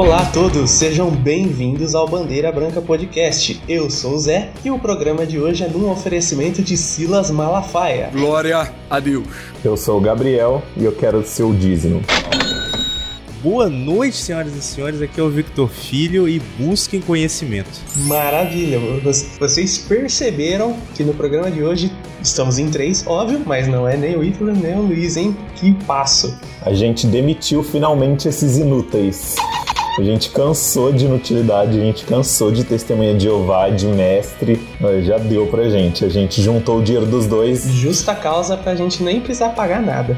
Olá a todos, sejam bem-vindos ao Bandeira Branca Podcast. Eu sou o Zé e o programa de hoje é num oferecimento de Silas Malafaia. Glória a Deus. Eu sou o Gabriel e eu quero ser o dízimo. Boa noite, senhoras e senhores. Aqui é o Victor Filho e busquem conhecimento. Maravilha! Vocês perceberam que no programa de hoje estamos em três, óbvio, mas não é nem o Ítalo nem o Luiz, hein? Que passo! A gente demitiu finalmente esses inúteis. A gente cansou de inutilidade, a gente cansou de testemunha de Jeová, de mestre. Já deu pra gente. A gente juntou o dinheiro dos dois. Justa causa pra gente nem precisar pagar nada.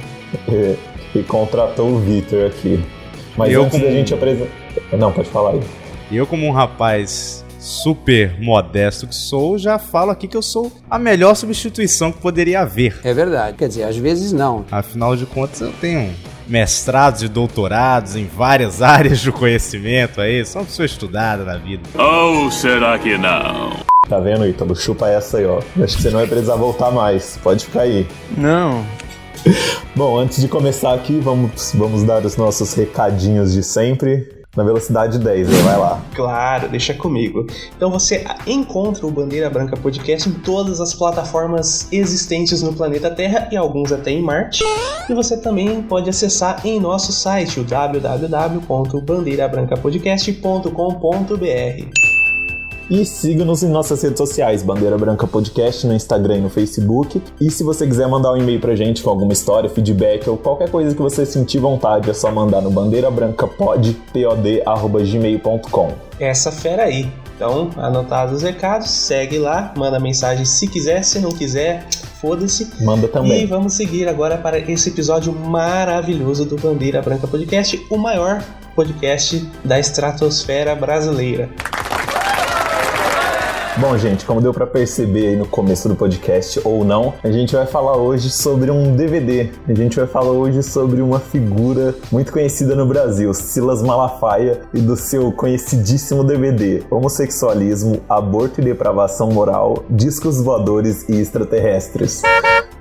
E, e contratou o Victor aqui. Mas eu antes como... da gente apresentar. Não, pode falar aí. Eu, como um rapaz super modesto que sou, já falo aqui que eu sou a melhor substituição que poderia haver. É verdade, quer dizer, às vezes não. Afinal de contas, eu tenho mestrados e doutorados em várias áreas do conhecimento aí, sou uma pessoa estudada na vida. Ou será que não? Tá vendo, Ítalo? Chupa essa aí, ó. Acho que você não vai precisar voltar mais. Pode ficar aí. Não. Bom, antes de começar aqui, vamos, vamos dar os nossos recadinhos de sempre na velocidade 10, aí vai lá. Claro, deixa comigo. Então você encontra o Bandeira Branca Podcast em todas as plataformas existentes no planeta Terra e alguns até em Marte. E você também pode acessar em nosso site, o www.bandeirabrancapodcast.com.br. E siga-nos em nossas redes sociais, Bandeira Branca Podcast no Instagram e no Facebook. E se você quiser mandar um e-mail pra gente com alguma história, feedback ou qualquer coisa que você sentir vontade, é só mandar no bandeirabrancapod.gmail.com. Essa fera aí. Então, anotados os recados, segue lá, manda mensagem se quiser, se não quiser, foda-se. Manda também. E vamos seguir agora para esse episódio maravilhoso do Bandeira Branca Podcast, o maior podcast da estratosfera brasileira. Bom, gente, como deu para perceber aí no começo do podcast ou não, a gente vai falar hoje sobre um DVD. A gente vai falar hoje sobre uma figura muito conhecida no Brasil, Silas Malafaia, e do seu conhecidíssimo DVD Homossexualismo, Aborto e Depravação Moral, Discos Voadores e Extraterrestres.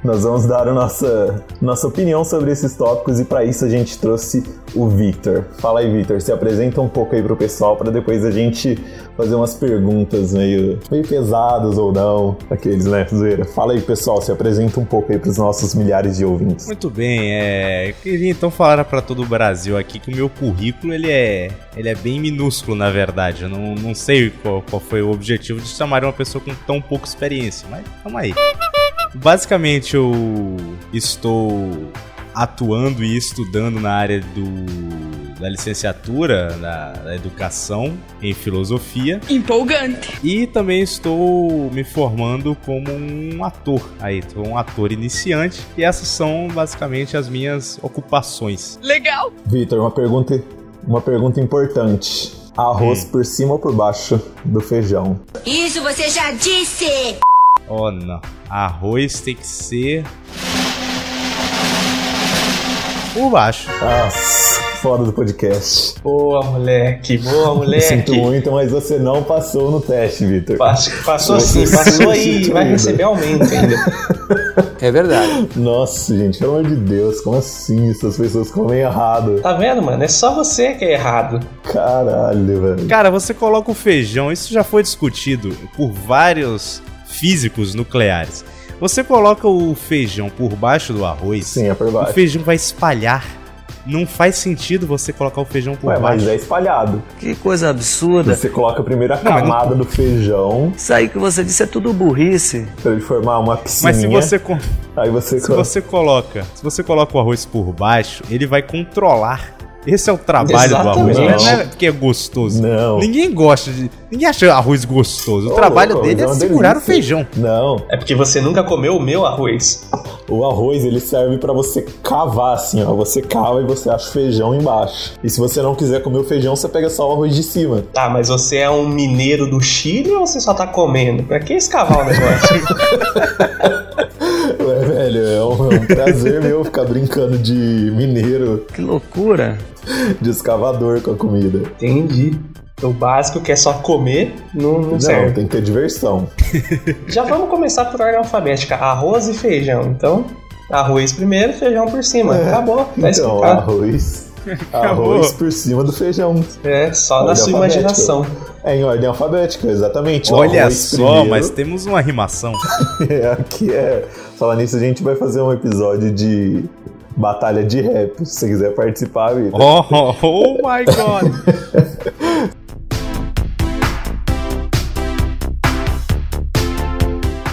Nós vamos dar a nossa, nossa opinião sobre esses tópicos e para isso a gente trouxe o Victor. Fala aí, Victor, se apresenta um pouco aí pro pessoal para depois a gente fazer umas perguntas meio, meio pesadas ou não, aqueles, né. Fala aí, pessoal, se apresenta um pouco aí pros nossos milhares de ouvintes. Muito bem, é, eu queria então falar para todo o Brasil aqui que o meu currículo, ele é, ele é bem minúsculo, na verdade. Eu não, não sei qual, qual foi o objetivo de chamar uma pessoa com tão pouca experiência, mas vamos aí. Basicamente, eu estou atuando e estudando na área do da licenciatura da, da, educação em filosofia. Empolgante. E também estou me formando como um ator. Aí, sou um ator iniciante. E essas são basicamente as minhas ocupações. Legal. Vitor, uma pergunta, uma pergunta importante. Arroz hum. por cima ou por baixo do feijão? Isso você já disse! Oh, não. Arroz tem que ser. Por baixo. Nossa, foda do podcast. Boa, moleque. Boa, moleque. Sinto muito, mas você não passou no teste, Vitor. Passou sim, passou aí. Vai receber aumento ainda. É verdade. Nossa, gente, pelo amor de Deus, como assim essas pessoas comem errado? Tá vendo, mano? É só você que é errado. Caralho, velho. Cara, você coloca o feijão, isso já foi discutido por vários físicos nucleares. Você coloca o feijão por baixo do arroz, Sim, é por baixo. o feijão vai espalhar. Não faz sentido você colocar o feijão por Ué, baixo. Mas é espalhado. Que coisa absurda. Você coloca primeiro a não, camada não... do feijão. Isso aí que você disse é tudo burrice. Pra ele formar uma piscina. Mas se você, aí você, se você coloca, se você coloca o arroz por baixo, ele vai controlar esse é o trabalho Exatamente. do arroz. Não é porque é gostoso. Não. Ninguém gosta de. Ninguém acha arroz gostoso. O trabalho louco, dele é, é segurar delícia. o feijão. Não. É porque você nunca comeu o meu arroz. O arroz ele serve para você cavar assim, ó. Você cava e você acha o feijão embaixo. E se você não quiser comer o feijão, você pega só o arroz de cima. Tá, mas você é um mineiro do Chile ou você só tá comendo? Pra que escavar o negócio? Velho, é um, é um prazer meu ficar brincando de mineiro. Que loucura de escavador com a comida. Entendi. O básico que é só comer não, não, não serve. tem que ter diversão. Já vamos começar por ordem alfabética: arroz e feijão. Então, arroz primeiro, feijão por cima. É, Acabou. Tá então, arroz. Arroz por cima do feijão. É, só na sua alfabética. imaginação. É em ordem alfabética, exatamente. Olha só, primeiro. mas temos uma rimação. É, aqui é. Falar nisso, a gente vai fazer um episódio de batalha de rap. Se você quiser participar, Vitor. Oh, oh, oh my god.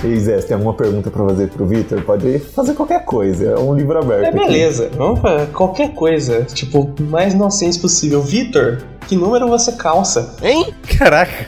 Ei, Zé, você tem alguma pergunta pra fazer pro Vitor? Pode fazer qualquer coisa, é um livro aberto. É aqui. beleza, vamos pra qualquer coisa. Tipo, mais nonsense possível. Vitor, que número você calça? Caraca.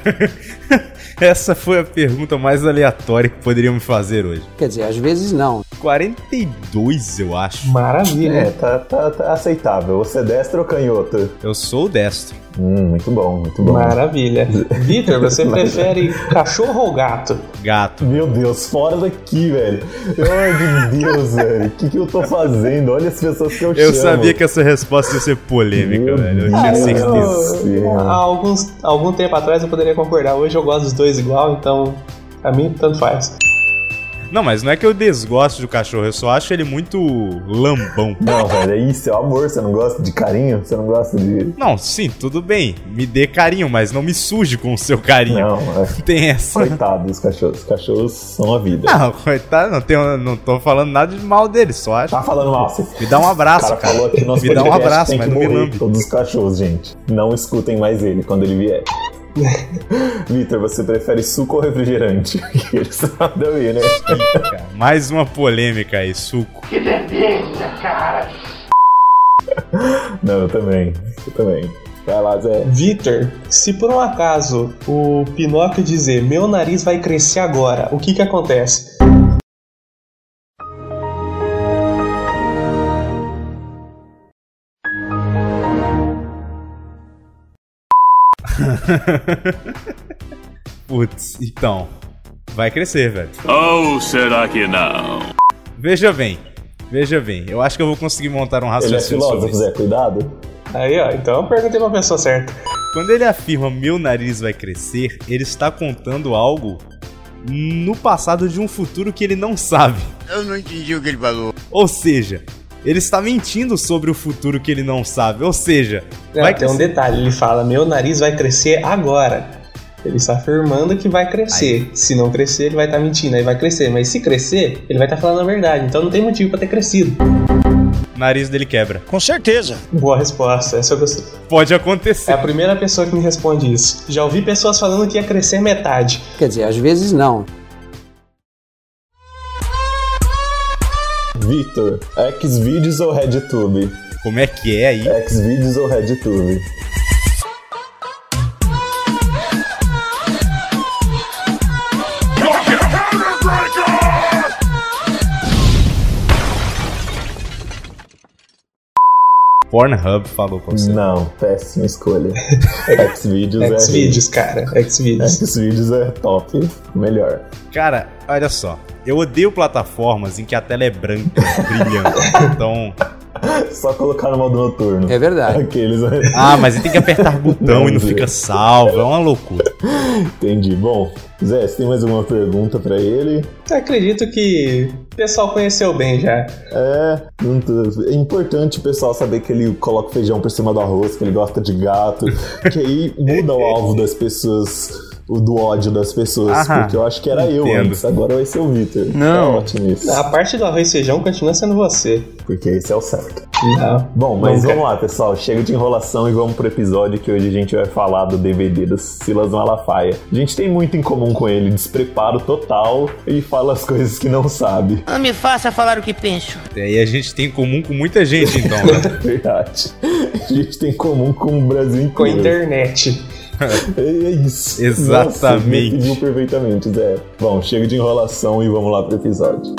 Essa foi a pergunta mais aleatória que poderiam me fazer hoje. Quer dizer, às vezes não. 42, eu acho. Maravilha. É, tá, tá, tá aceitável. Você é destro ou canhoto? Eu sou o destro. Hum, muito bom, muito bom. Maravilha. Vitor, você prefere cachorro ou gato? Gato. Meu Deus, fora daqui, velho. Ai, meu Deus, velho. O que, que eu tô fazendo? Olha as pessoas que eu, Eu chamo. sabia que essa resposta ia ser polêmica, Meu velho. Eu tinha certeza. eu- Há alguns, algum tempo atrás eu poderia concordar. Hoje eu gosto dos dois igual, então a mim tanto faz. Não, mas não é que eu desgosto do cachorro, eu só acho ele muito lambão. Não, velho, é isso, é o amor. Você não gosta de carinho? Você não gosta de. Não, sim, tudo bem. Me dê carinho, mas não me suje com o seu carinho. Não, é. Tem essa. Coitado dos cachorros. Os cachorros são a vida. Não, coitado, não, tenho, não tô falando nada de mal dele, só acho. Tá falando mal, você. Me dá um abraço, cara cara. falou aqui Me dá um abraço, mas não me lambe. Todos os cachorros, gente. Não escutem mais ele quando ele vier. Vitor, você prefere suco ou refrigerante? Eles nada a ver, né? Cara, Mais uma polêmica aí, suco. Não, eu também. Eu também. Vai lá, Zé. Vitor, se por um acaso o Pinóquio dizer meu nariz vai crescer agora, o que que acontece? Putz, então. Vai crescer, velho. Ou será que não? Veja bem. Veja bem, eu acho que eu vou conseguir montar um Ele é raciocínio sobre filósofo, isso. Zé, cuidado. Aí, ó, então eu perguntei pra pessoa certa. Quando ele afirma meu nariz vai crescer, ele está contando algo no passado de um futuro que ele não sabe. Eu não entendi o que ele falou. Ou seja, ele está mentindo sobre o futuro que ele não sabe. Ou seja, Não, vai tem um crescer. detalhe, ele fala meu nariz vai crescer agora. Ele está afirmando que vai crescer. Se não crescer, ele vai estar mentindo, aí vai crescer. Mas se crescer, ele vai estar falando a verdade. Então não tem motivo pra ter crescido. O nariz dele quebra. Com certeza. Boa resposta, essa eu gostei. Pode É acontecer. a primeira pessoa que me responde isso. Já ouvi pessoas falando que ia crescer metade. Quer dizer, às vezes não. Vitor, Xvideos ou RedTube? Como é que é aí? Xvideos ou RedTube? Pornhub falou pra você. Não, péssima escolha. Xvideos é. Xvideos, cara. Xvideos. Xvideos é top. Melhor. Cara, olha só. Eu odeio plataformas em que a tela é branca, brilhando. Então. Só colocar no modo noturno. É verdade. Aqueles. Ah, mas ele tem que apertar botão e não fica salvo. É uma loucura. Entendi. Bom, Zé, você tem mais alguma pergunta pra ele? Eu acredito que o pessoal conheceu bem já. É, é importante o pessoal saber que ele coloca feijão por cima do arroz, que ele gosta de gato, que aí muda o alvo das pessoas, o do ódio das pessoas, Aham, porque eu acho que era eu entendo. antes, agora vai ser o Vitor. Não. É ótimo isso, A parte do arroz e feijão continua sendo você. porque esse é o certo. Não. Bom, mas Nunca. vamos lá, pessoal. Chega de enrolação e vamos pro episódio que hoje a gente vai falar do DVD do Silas Malafaia. A gente tem muito em comum com ele, despreparo total e fala as coisas que não sabe. Não me faça falar o que penso. E aí a gente tem em comum com muita gente, então, né? Verdade. A gente tem em comum com o Brasil Com a inteiro. internet. É é isso. Exatamente. Nossa, perfeitamente, Zé. Bom, chega de enrolação e vamos lá pro episódio.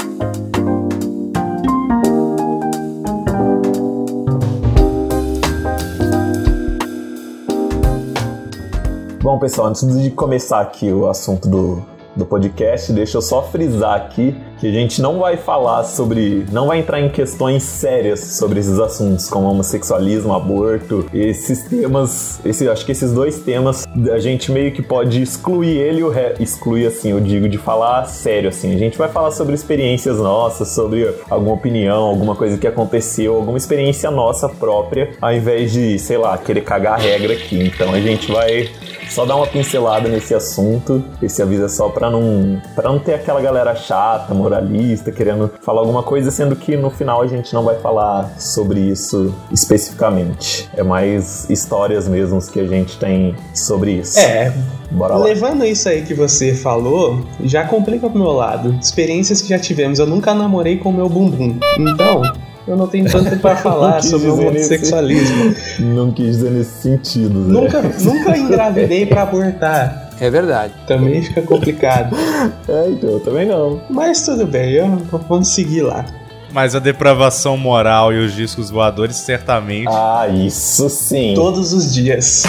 Bom, pessoal, antes de começar aqui o assunto do, do podcast, deixa eu só frisar aqui que a gente não vai falar sobre, não vai entrar em questões sérias sobre esses assuntos, como homossexualismo, aborto, esses temas, esse, acho que esses dois temas, a gente meio que pode excluir ele, excluir assim, eu digo, de falar sério, assim. A gente vai falar sobre experiências nossas, sobre alguma opinião, alguma coisa que aconteceu, alguma experiência nossa própria, ao invés de, sei lá, querer cagar a regra aqui. Então a gente vai só dar uma pincelada nesse assunto. Esse aviso é só para não para não ter aquela galera chata, moralista, querendo falar alguma coisa, sendo que no final a gente não vai falar sobre isso especificamente. É mais histórias mesmo que a gente tem sobre isso. É. Bora lá. Levando isso aí que você falou, já complica pro meu lado. Experiências que já tivemos. Eu nunca namorei com o meu bumbum. Então, eu não tenho tanto pra falar sobre o homossexualismo. Nesse, não quis dizer nesse sentido. Zé. Nunca, nunca engravidei pra abortar. É verdade. Também fica complicado. É, então, eu também não. Mas tudo bem, eu vou seguir lá. Mas a depravação moral e os discos voadores, certamente. Ah, isso sim. Todos os dias.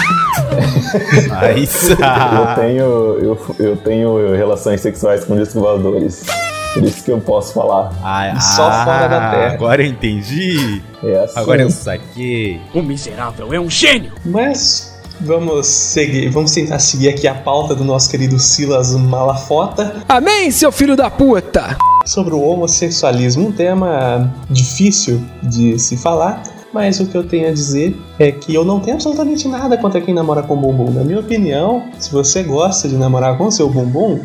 Mas, Eu tenho, eu, eu tenho relações sexuais com discos voadores. Por isso que eu posso falar. Ah, Só fora da Terra. Agora eu entendi. É assim. Agora eu saquei. O miserável é um gênio! Mas vamos seguir, vamos tentar seguir aqui a pauta do nosso querido Silas Malafota Amém, seu filho da puta! sobre o homossexualismo, um tema difícil de se falar. Mas o que eu tenho a dizer é que eu não tenho absolutamente nada contra quem namora com bumbum. Na minha opinião, se você gosta de namorar com seu bumbum,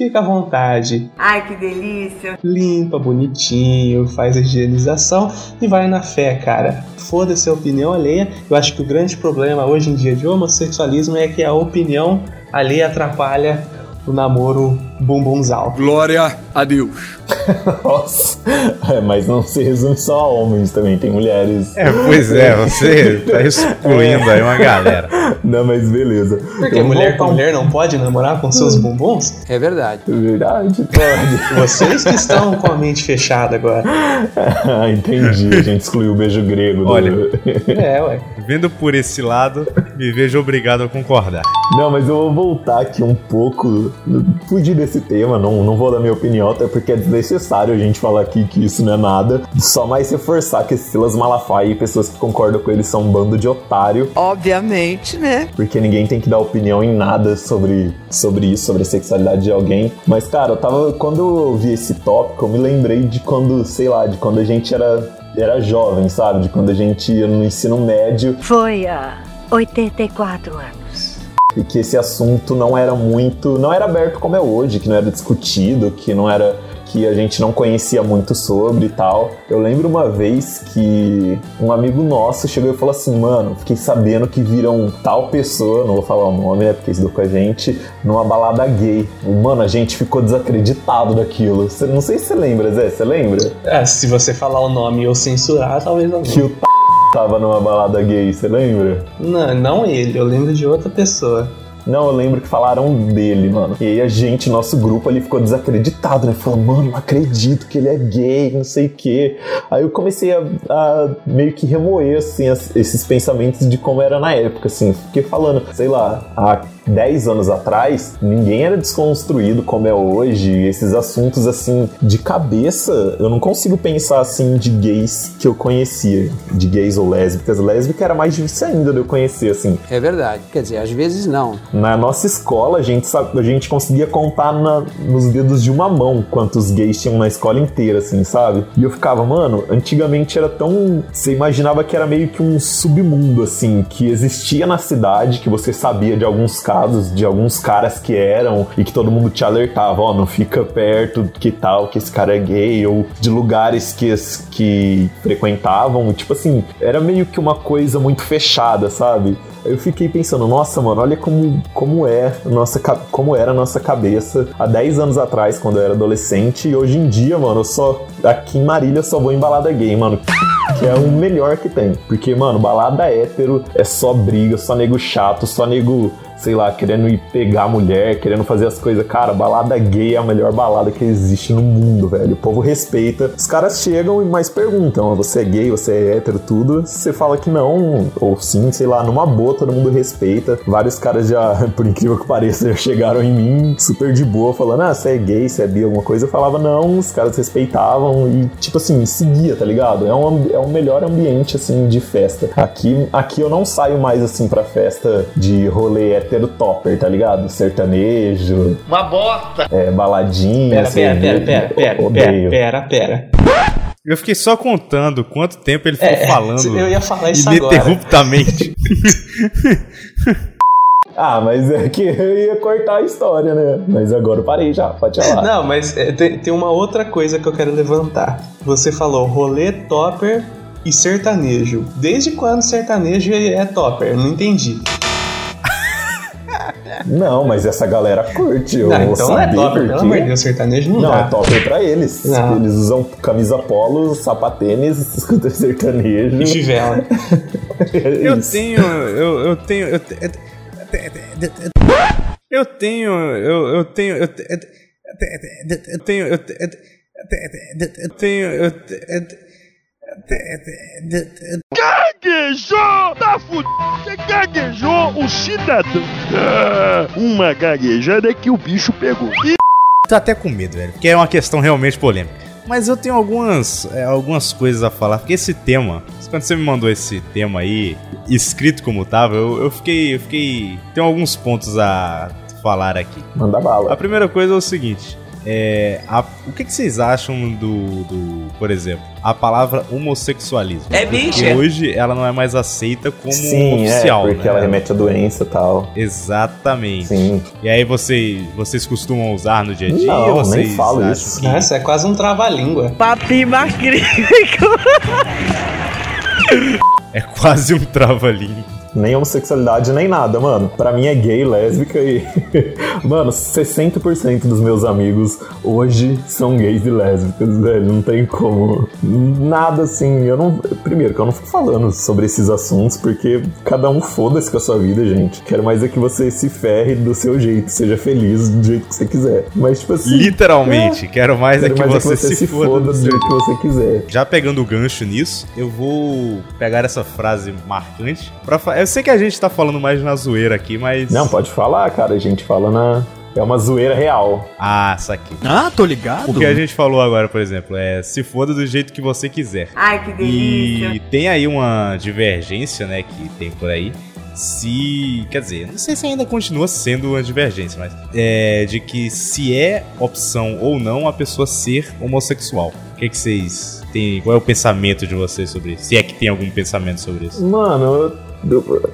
fica à vontade. Ai, que delícia! limpa, bonitinho, faz a higienização e vai na fé, cara. Foda-se a opinião alheia. Eu acho que o grande problema hoje em dia de homossexualismo é que a opinião alheia atrapalha o namoro bumbumzal. Glória a Deus. Nossa. É, mas não se resume só a homens também, tem mulheres. É, pois é, você tá excluindo aí uma galera. Não, mas beleza. Porque Eu mulher com mulher não pode namorar com seus bumbums? É verdade. Verdade, pode. Vocês que estão com a mente fechada agora. ah, entendi. A gente excluiu o beijo grego. do- Olha. É, ué. Vendo por esse lado, me vejo obrigado a concordar. Não, mas eu vou voltar aqui um pouco, fugir desse tema, não, não vou dar minha opinião, até porque é desnecessário a gente falar aqui que isso não é nada. Só mais reforçar que esse Silas Malafaia e pessoas que concordam com ele são um bando de otário, Obviamente, né? porque ninguém tem que dar opinião em nada sobre, sobre isso, sobre a sexualidade de alguém. Mas, cara, eu tava. Quando eu vi esse tópico, eu me lembrei de quando, sei lá, de quando a gente era. Era jovem, sabe? De quando a gente ia no ensino médio Foi há 84 anos. e que esse assunto não era muito, não era aberto como é hoje, que não era discutido, que não era que a gente não conhecia muito sobre e tal. Eu lembro uma vez que um amigo nosso chegou e falou assim: "Mano, fiquei sabendo que viram tal pessoa, não vou falar o nome, né, porque estudou com a gente, numa balada gay". Mano, a gente ficou desacreditado daquilo. Não sei se você lembra, Zé, você lembra? Ah, se você falar o nome e eu censurar, talvez não. Que o t... tava numa balada gay, você lembra? Não, não ele, eu lembro de outra pessoa. Não, eu lembro que falaram dele, mano. E aí a gente, nosso grupo ali ficou desacreditado, né? Falou, mano, não acredito que ele é gay, não sei o quê. Aí eu comecei a, a meio que remoer, assim, as- esses pensamentos de como era na época, assim. Fiquei falando, sei lá, há 10 anos atrás, ninguém era desconstruído como é hoje. Esses assuntos, assim, de cabeça, eu não consigo pensar, assim, de gays que eu conhecia. De gays ou lésbicas. Lésbica era mais difícil ainda de eu conhecer, assim. É verdade. Quer dizer, às vezes não. Na nossa escola, a gente, sabe, a gente conseguia contar na- nos dedos de uma mão quantos gays tinham na escola inteira, assim, sabe? E eu ficava, mano, antigamente era tão. Você imaginava que era meio que um submundo, assim, que existia na cidade, que você sabia de alguns casos, de alguns caras que eram, e que todo mundo te alertava, ó, não fica perto, que tal, que esse cara é gay, ou de lugares que, que frequentavam. Tipo assim, era meio que uma coisa muito fechada, sabe? Eu fiquei pensando, nossa, mano, olha como, como é nossa como era a nossa cabeça há 10 anos atrás, quando eu era adolescente, e hoje em dia, mano, eu só aqui em Marília eu só vou em balada gay, mano. Que é o melhor que tem. Porque, mano, balada hétero é só briga, só nego chato, só nego sei lá, querendo ir pegar mulher, querendo fazer as coisas. Cara, balada gay é a melhor balada que existe no mundo, velho. O povo respeita. Os caras chegam e mais perguntam: você é gay, você é hétero, tudo. Você fala que não, ou sim, sei lá, numa boa, todo mundo respeita. Vários caras já, por incrível que pareça, chegaram em mim super de boa, falando: ah, você é gay, você é bi, alguma coisa. Eu falava: não, os caras respeitavam e, tipo assim, seguia, tá ligado? É um, é um melhor ambiente, assim, de festa. Aqui, aqui eu não saio mais, assim, pra festa de rolê hétero topper, tá ligado? Sertanejo. Uma bosta! É, baladinha. Pera, pera, pera, pera, pera, pera, pera, pera. Eu fiquei só contando quanto tempo ele ficou É, falando eu ia falar isso agora. ininterruptamente. Ah, mas é que eu ia cortar a história, né? Mas agora eu parei já, pode falar. Não, mas é, tem, tem uma outra coisa que eu quero levantar. Você falou rolê topper e sertanejo. Desde quando sertanejo é topper? Eu não entendi. Não, mas essa galera curte. Eu Não, então não é saber topper, por pelo amor de Deus, sertanejo não, Não, dá. é topper pra eles. Não. Eles usam camisa polo, sapatênis, escuta sertanejo. E fivela. Eu tenho. Eu, eu tenho. Eu, eu tenho. Eu, eu tenho. Eu, eu tenho. Eu, te- eu tenho. Eu, te- Gaguejou! Tá fudido! Você gaguejou o cidadão! Uma gaguejada que o bicho pegou. E Tô até com medo, velho, porque é uma questão realmente polêmica. Mas eu tenho algumas, é, algumas coisas a falar, porque esse tema, quando você me mandou esse tema aí, escrito como tava, eu, eu fiquei. Eu fiquei. Tem alguns pontos a falar aqui. Manda bala. A primeira coisa é o seguinte. É, a- o que, que vocês acham do, do, por exemplo, a palavra homossexualismo? É bicha. hoje ela não é mais aceita como Sim, oficial, é, porque né? ela remete a doença e tal. Exatamente. Sim. E aí você, vocês costumam usar no dia a dia? Não, vocês nem falo isso. que- Nossa, é quase um trava-língua. Papi macrível. É quase um trava-língua. Nem homossexualidade, nem nada, mano. Pra mim é gay, lésbica e. mano, 60% dos meus amigos hoje são gays e lésbicas, velho. Não tem como. Nada assim. Eu não. Primeiro, que eu não fico falando sobre esses assuntos, porque cada um foda-se com a sua vida, gente. Quero mais é que você se ferre do seu jeito, seja feliz do jeito que você quiser. Mas, tipo assim. Literalmente, quero mais Quero é que mais você, se, foda, do jeito que você quiser. Já pegando o gancho nisso, eu vou pegar essa frase marcante. Pra fa... Eu sei que a gente tá falando mais na zoeira aqui, mas. Não, pode falar, cara. A gente fala na. É uma zoeira real. Ah, saquei. Ah, tô ligado. O que a gente falou agora, por exemplo, é se foda do jeito que você quiser. Ai, que delícia. E tem aí uma divergência, né, que tem por aí. Se. Quer dizer, não sei se ainda continua sendo uma divergência, mas. É de que se é opção ou não a pessoa ser homossexual. O que, que vocês têm. Qual é o pensamento de vocês sobre isso? Se é que tem algum pensamento sobre isso. Mano, eu-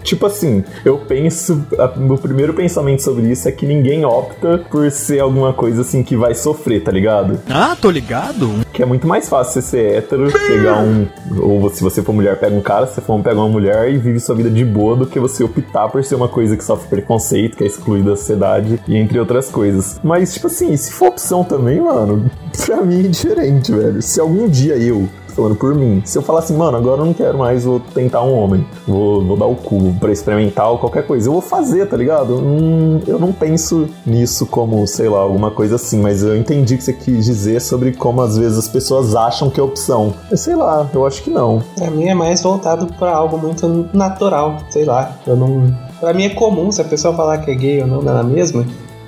tipo assim, eu penso. a- meu primeiro pensamento sobre isso é que ninguém opta por ser alguma coisa assim que vai sofrer, tá ligado? Ah, tô ligado. Que é muito mais fácil você ser hétero, pegar um. Ou se você for mulher, pega um cara, se você for um, pega uma mulher e vive sua vida de boa do que você optar por ser uma coisa que sofre preconceito, que é excluída da sociedade, e entre outras coisas. Mas, tipo assim, se for opção também, mano, pra mim é diferente, velho. Se algum dia eu falando por mim. Se eu falar assim, mano, agora eu não quero mais, vou tentar um homem, vou, vou dar o cu pra experimentar ou qualquer coisa, eu vou fazer, tá ligado? Hum, eu não penso nisso como, sei lá, alguma coisa assim, mas eu entendi o que você quis dizer sobre como às vezes as pessoas acham que é opção. Mas sei lá, eu acho que não. Pra mim é mais voltado pra algo muito natural, sei lá. Eu não. Pra mim é comum se a pessoa falar que é gay ou não, não é a mesma.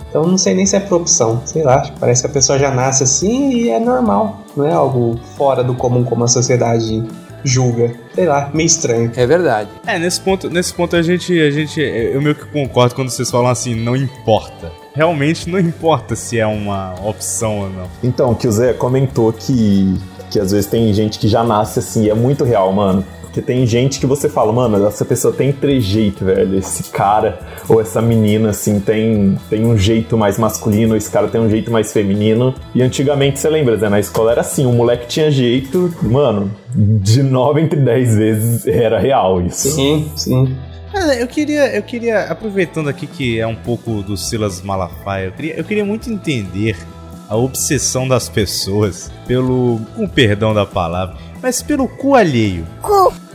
Então não sei nem se é por opção, sei lá. Parece que a pessoa já nasce assim e é normal. Não é algo fora do comum como a sociedade julga. Sei lá, meio estranho. É verdade. É, nesse ponto, nesse ponto a gente, a gente. Eu meio que concordo quando vocês falam assim, não importa. Realmente não importa se é uma opção ou não. Então, que o Zé comentou que, que às vezes tem gente que já nasce assim, e é muito real, mano. Porque tem gente que você fala, mano, essa pessoa tem trejeito, velho. Esse cara ou essa menina, assim, tem, tem um jeito mais masculino, esse cara tem um jeito mais feminino. E antigamente, você lembra, Zé, na escola era assim, o moleque tinha jeito, mano, de 9 entre 10 vezes era real isso. Sim, sim. Cara, eu queria, eu queria, aproveitando aqui que é um pouco do Silas Malafaia, eu queria, eu queria muito entender a obsessão das pessoas pelo, com perdão da palavra, mas pelo cu alheio.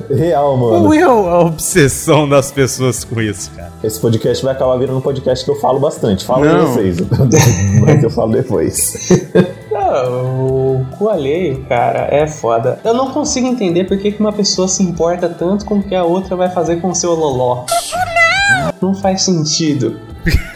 Real, mano. Qual é a obsessão das pessoas com isso, cara? Esse podcast vai acabar virando um podcast que eu falo bastante. Fala aí Não. vocês, mas eu falo depois. Não, o cu alheio, cara, é foda. Eu não consigo entender por que que uma pessoa se importa tanto com o que a outra vai fazer com o seu loló. Não faz sentido.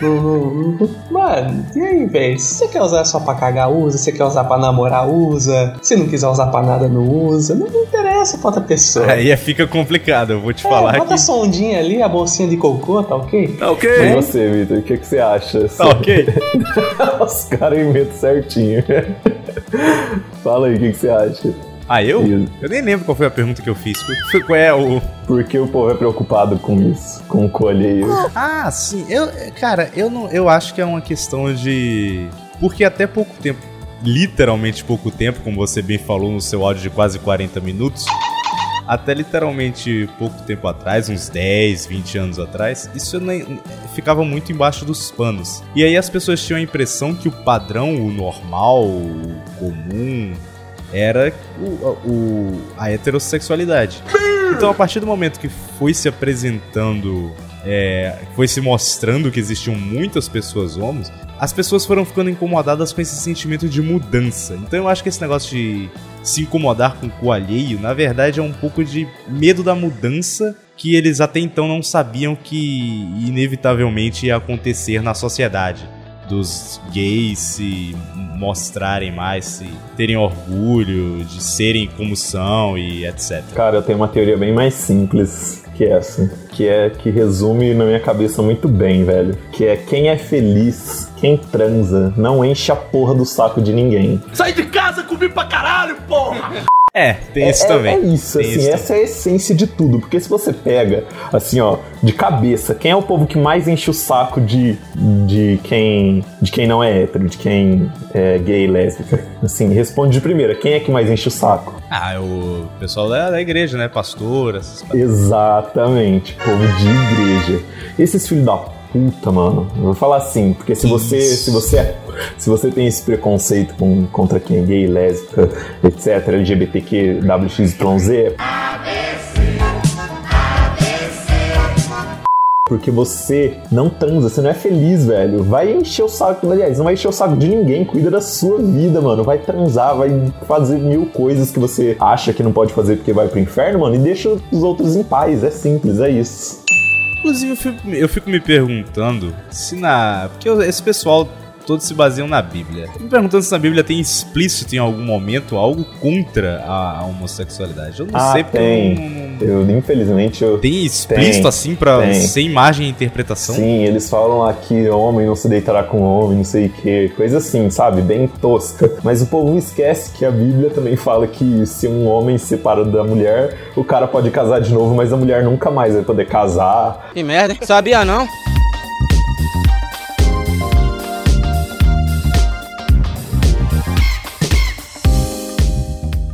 Não. Mano, e aí, velho? Se você quer usar só pra cagar, usa. Se você quer usar pra namorar, usa. Se não quiser usar pra nada, não usa. Não me interessa pra outra pessoa. Aí fica complicado, eu vou te É, falar bota a que. sondinha ali, a bolsinha de cocô, tá ok? Tá ok? E você, Vitor, o que, que você acha? Tá ok? Os caras inventam certinho. Fala aí, o que, que você acha? Ah, eu? Isso. Eu nem lembro qual foi a pergunta que eu fiz. Qual é o. Por que o povo é preocupado com isso? Com o colheio? Ah, sim. Eu, cara, eu não. Eu acho que é uma questão de. Porque até pouco tempo, literalmente pouco tempo, como você bem falou no seu áudio de quase 40 minutos. Até literalmente pouco tempo atrás, uns 10, 20 anos atrás, isso nem, ficava muito embaixo dos panos. E aí as pessoas tinham a impressão que o padrão, o normal, o comum, era o, o- a heterossexualidade. Então, a partir do momento que foi se apresentando, é, foi se mostrando que existiam muitas pessoas homens, as pessoas foram ficando incomodadas com esse sentimento de mudança. Então, eu acho que esse negócio de se incomodar com o alheio, na verdade, é um pouco de medo da mudança que eles até então não sabiam que inevitavelmente ia acontecer na sociedade dos gays se mostrarem mais, se terem orgulho de serem como são e etc. Cara, eu tenho uma teoria bem mais simples que essa. Que é que resume na minha cabeça muito bem, velho. Que é quem é feliz, quem transa, não enche a porra do saco de ninguém. Sai de casa, comi pra caralho, porra! É, tem isso é, também. É isso, Tem assim, isso essa é a essência de tudo. Porque se você pega, assim, ó, de cabeça, quem é o povo que mais enche o saco de, de quem de quem não é hétero, de quem é gay, lésbica? Assim, responde de primeira, quem é que mais enche o saco? Ah, é o pessoal da, da igreja, né? Pastor, essas. Exatamente, povo de igreja. Esses filhos da puta, mano. Eu vou falar assim, porque se você, se você, é, se você tem esse preconceito com, contra quem é gay, lésbica, etc, LGBTQ, WXYZ, porque você não transa, você não é feliz, velho. Vai encher o saco, aliás, não vai encher o saco de ninguém, cuida da sua vida, mano. Vai transar, vai fazer mil coisas que você acha que não pode fazer porque vai pro inferno, mano, e deixa os outros em paz. É simples, é isso. Inclusive, eu fico, eu fico me perguntando se na. Porque esse pessoal todos se baseiam na Bíblia. Me perguntando se na Bíblia tem explícito em algum momento algo contra a, a homossexualidade. Eu não Ah, sei porque tem. eu infelizmente, eu. Tem explícito Tem, assim pra tem. ser imagem e interpretação? Sim, eles falam aqui homem não se deitará com homem, não sei o que, coisa assim, sabe? Bem tosca. Mas o povo esquece que a Bíblia também fala que se um homem se separa da mulher, o cara pode casar de novo, mas a mulher nunca mais vai poder casar. Que merda, hein? Sabia não?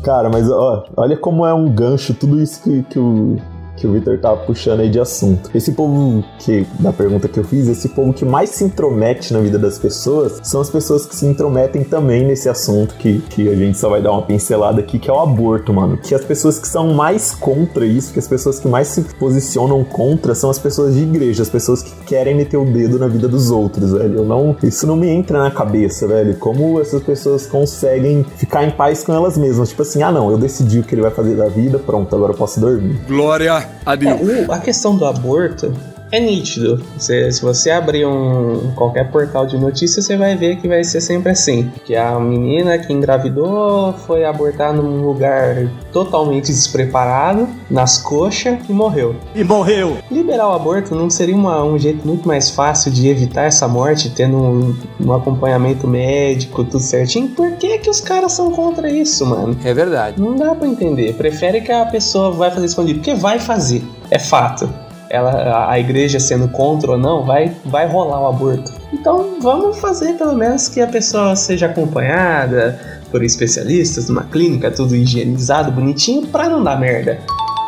Cara, mas ó, olha como é um gancho tudo isso que, que o. Que o Victor tava puxando aí de assunto. Esse povo que, da pergunta que eu fiz, esse povo que mais se intromete na vida das pessoas são as pessoas que se intrometem também nesse assunto que, que a gente só vai dar uma pincelada aqui, que é o aborto, mano. Que as pessoas que são mais contra isso, que as pessoas que mais se posicionam contra são as pessoas de igreja, as pessoas que querem meter o dedo na vida dos outros, velho. Eu não, isso não me entra na cabeça, velho. Como essas pessoas conseguem ficar em paz com elas mesmas? Tipo assim, ah não, eu decidi o que ele vai fazer da vida, pronto, agora eu posso dormir. Glória a É, a questão do aborto é nítido. Você- se você abrir um qualquer portal de notícias, você vai ver que vai ser sempre assim. Que a menina que engravidou foi abortar num lugar totalmente despreparado, nas coxas, e morreu. E morreu. Liberar o aborto não seria uma- um jeito muito mais fácil de evitar essa morte, tendo um, um acompanhamento médico, tudo certinho? Por que, que os caras são contra isso, mano? É verdade. Não dá pra entender. Prefere que a pessoa vai fazer escondido, porque vai fazer. É fato. Ela, a- igreja sendo contra ou não, vai, vai rolar o aborto. Então vamos fazer pelo menos que a pessoa seja acompanhada por especialistas numa clínica, tudo higienizado, bonitinho, pra não dar merda.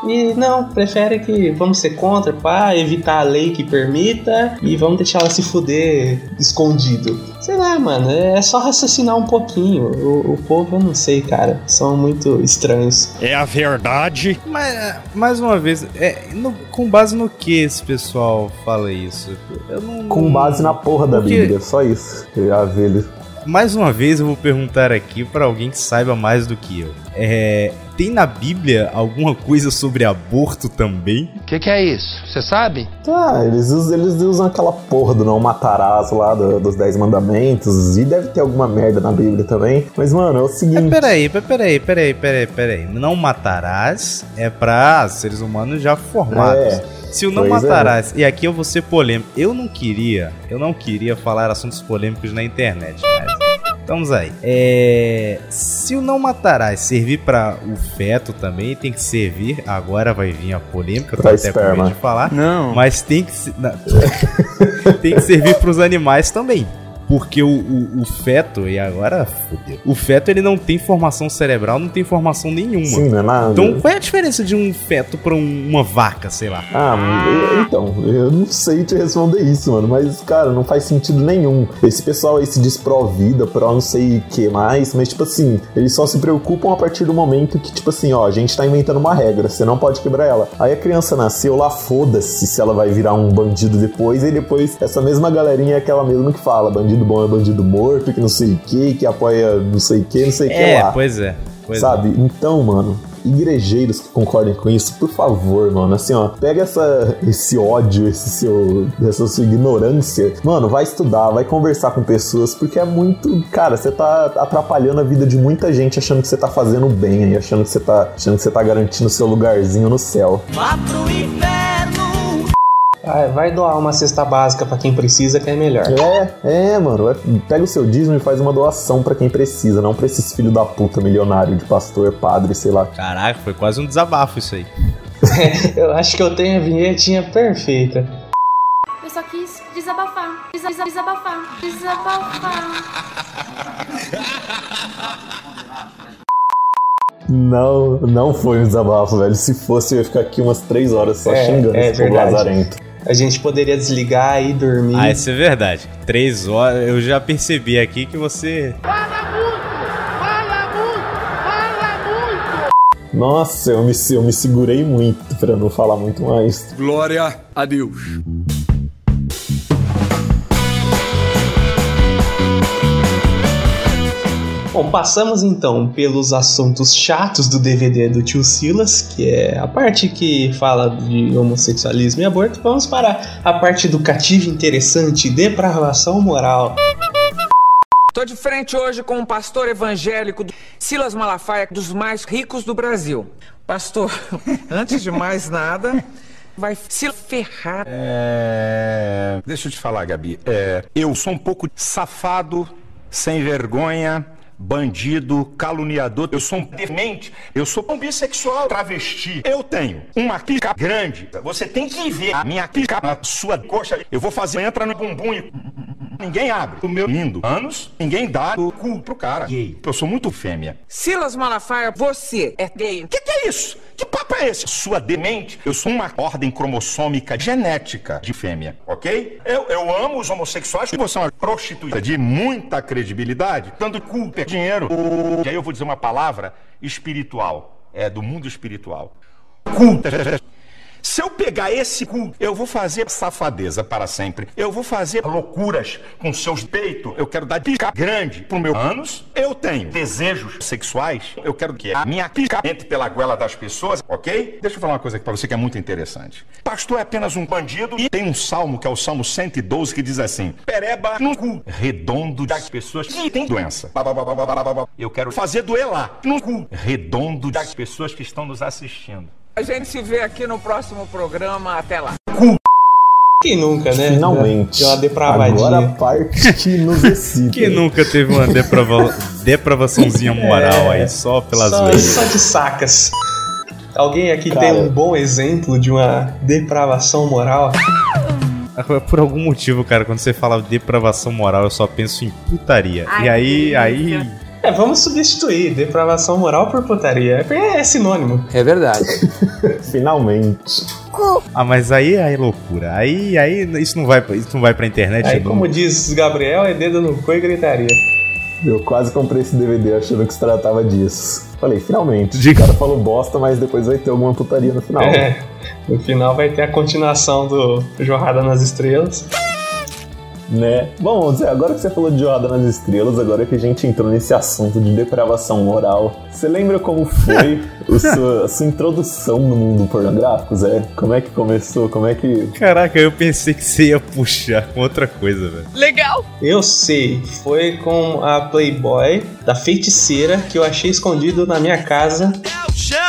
E não, prefere que vamos ser contra, pá, evitar a lei que permita e vamos deixar ela se fuder escondido. Sei lá, mano, é só raciocinar um pouquinho. O, o povo, eu não sei, cara, são muito estranhos. É a verdade. Mas, mais uma vez, é, no- com base no que esse pessoal fala isso? Eu não, Com base na porra da Porque- Bíblia, só isso. Eu já vi ele. Mais uma vez eu vou perguntar aqui pra alguém que saiba mais do que eu. É, tem na Bíblia alguma coisa sobre aborto também? O que, que é isso? Você sabe? Tá, eles, usam- eles usam aquela porra do não matarás lá do- dos Dez Mandamentos. E deve ter alguma merda na Bíblia também. Mas, mano, é o É, seguinte. peraí, pe- peraí, peraí, peraí, peraí. Não matarás é pra seres humanos já formados. É, Se o não pois é. matarás, e aqui eu vou ser polêmico, eu não queria, eu não queria falar assuntos polêmicos na internet, mas vamos aí. É, se o não matarás servir pra o feto também, tem que servir, agora vai vir a polêmica, eu tô Pra até com medo de falar, Não. mas tem que, tem que servir pros animais também. Porque o, o, o feto, e agora fodeu. O feto ele não tem formação cerebral, não tem formação nenhuma. Sim, não é nada. Então, qual é a diferença de um feto pra um- uma vaca, sei lá? Ah, eu- então, eu não sei te responder isso, mano, mas, cara, não faz sentido nenhum. Esse pessoal aí se diz pró-vida, pró não sei o que mais, mas, tipo assim, eles só se preocupam a partir do momento que, tipo assim, ó, a gente tá inventando uma regra, você não pode quebrar ela. Aí a criança nasceu lá, foda-se se ela vai virar um bandido depois, e depois essa mesma galerinha é aquela mesma que fala, bandido bom é bandido morto, que não sei o que, que apoia não sei o que, não sei o que É, lá. pois é. Pois Sabe? Então, mano, igrejeiros que concordem com isso, por favor, mano, assim, ó, pega essa, esse ódio, esse seu, essa sua ignorância, mano, vai estudar, vai conversar com pessoas, porque é muito, cara, você tá atrapalhando a vida de muita gente achando que você tá fazendo bem aí, achando que você tá, achando que você tá garantindo seu lugarzinho no céu. Ah, vai doar uma cesta básica pra quem precisa, que é melhor. É, é, mano, vai- pega o seu dízimo e faz uma doação pra quem precisa, não pra esses filhos da puta milionário de pastor, padre, sei lá. é. Caraca, foi quase um desabafo isso aí. Eu acho que eu tenho a vinhetinha perfeita. Eu só quis desabafar. Desa- desa- Desabafar. Desabafar. Não, não foi um desabafo, velho. Se fosse, eu ia ficar aqui umas três horas só É, xingando é esse povo lazarento. A gente poderia desligar e dormir. Ah, isso é verdade. Três horas, eu já percebi aqui que você. Nossa, eu me, eu me segurei muito pra não falar muito mais. Glória a Deus. Bom, passamos então pelos assuntos chatos do DVD do tio Silas, que é a parte que fala de homossexualismo e aborto. Vamos para a parte educativa interessante, depravação moral. Tô de frente hoje com um pastor evangélico, do- Silas Malafaia, dos mais ricos do Brasil. Pastor, antes de mais nada, vai se ferrar. É... Deixa eu te falar, Gabi. É, Eu sou um pouco safado, sem vergonha, bandido, caluniador. Eu sou um demente. Eu sou um bissexual, travesti. Eu tenho uma pica grande. Você tem que ver a minha pica na sua coxa. Eu vou fazer, entra no bumbum e... Ninguém abre. O meu lindo anos, ninguém dá o cu pro cara. Gay. Eu sou muito fêmea. Silas Malafaia, você é gay. Que que é isso? Que papo é esse? Sua demente. Eu sou uma ordem cromossômica genética de fêmea, ok? Eu, eu amo os homossexuais você é uma prostituta de muita credibilidade, dando cu, per- dinheiro. E aí eu vou dizer uma palavra espiritual, é do mundo espiritual. Cu. Se eu pegar esse cu, eu vou fazer safadeza para sempre. Eu vou fazer loucuras com seus peitos. Eu quero dar pica grande pro meu ânus. Eu tenho desejos sexuais. Eu quero que a minha pica entre pela goela das pessoas, ok? Deixa eu falar uma coisa aqui para você que é muito interessante. Pastor é apenas um bandido e tem um salmo que é o Salmo 112 que diz assim: Pereba no cu redondo das pessoas que têm doença. Eu quero fazer doer lá, no cu redondo das pessoas que estão nos assistindo. A gente se vê aqui no próximo programa. Até lá. Quem nunca, né? Finalmente. Uma depravadinha. Agora a parte que nos excita. Quem nunca teve uma deprava... depravaçãozinha moral aí, só pelas só, vezes? só de sacas. Alguém aqui Cara. tem um bom exemplo de uma depravação moral? Por algum motivo, cara, quando você fala depravação moral, eu só penso em putaria. Ai, e aí, que aí. É, vamos substituir depravação moral por putaria. É, é sinônimo. É verdade. Finalmente. Ah, mas aí é loucura. Aí, aí isso não vai, isso não vai pra internet. Aí, não. como diz Gabriel, é dedo no cu e gritaria. Eu quase comprei esse DVD achando que se tratava disso. Falei, finalmente. Diga. O cara falou bosta, mas depois vai ter alguma putaria no final. É, no final vai ter a continuação do Jorrada nas Estrelas. Né? Bom, Zé, agora que você falou de Jornada nas Estrelas, agora que a gente entrou nesse assunto de depravação moral, você lembra como foi o sua, a sua introdução no mundo pornográfico, Zé? Como é que começou? Como é que. Caraca, eu pensei que você ia puxar com outra coisa, velho. Legal! Eu sei, foi com a Playboy da feiticeira que eu achei escondido na minha casa. É o chão,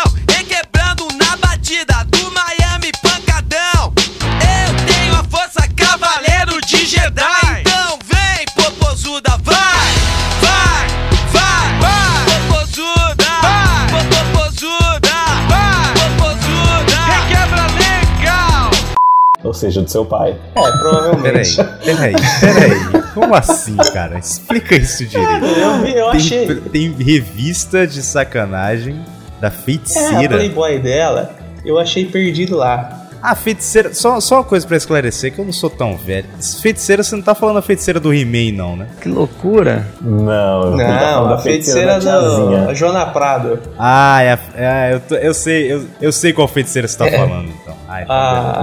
seja, do seu pai. É, Peraí, provavelmente. peraí, peraí. Como assim, cara? Explica isso direito. Eu, vi- eu Tem, achei. tem revista de sacanagem da É, a feiticeira. Playboy dela, eu achei perdido lá. Ah, feiticeira. Só, só uma coisa pra esclarecer, que eu não sou tão velho. Feiticeira, você não tá falando a feiticeira do He-Man, não, né? Que loucura. Não, eu Não, falando a feiticeira da tiazinha. da Jona Prado. Ah, é, a- é, eu, tô- eu sei, eu, eu sei qual feiticeira você tá falando, então. Ah,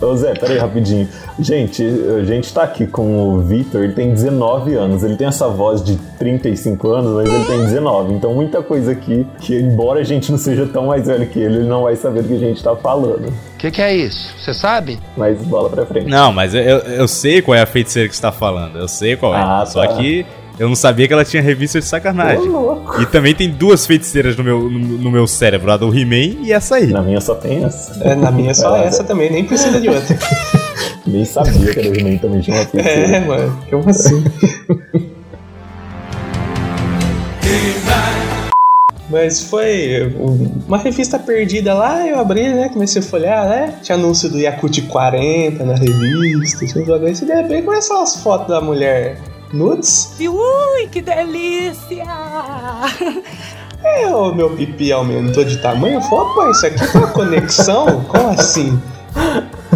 Não, ô Zé, peraí rapidinho. Gente, a gente tá aqui com o Vitor, ele tem 19 anos. Ele tem essa voz de 35 anos, mas ele tem 19. Então muita coisa aqui que, embora a gente não seja tão mais velho que ele, ele não vai saber do que a gente tá falando. O que, que é isso? Você sabe? Mas bola pra frente. Não, mas eu, eu, eu sei qual é a feiticeira que você tá falando. Eu sei qual é. Ah, Só tá. que eu não sabia que ela tinha revista de sacanagem. E também tem duas feiticeiras no meu, no, no meu cérebro, a do He-Man e essa aí. Na minha só tem essa. é, na minha só É, essa também, nem precisa de outra. Nem sabia que era o He-Man também tinha uma É, feiticeira. mano, como assim? Mas foi uma revista perdida lá, eu abri, né? Comecei a folhear, né? Tinha anúncio do Yakut 40 na revista, tinha uns bagulhos, e de repente começou as fotos da mulher nudes. Ui, que delícia! É, o meu pipi aumentou de tamanho. Falei, pô, isso aqui tem uma conexão? Como assim?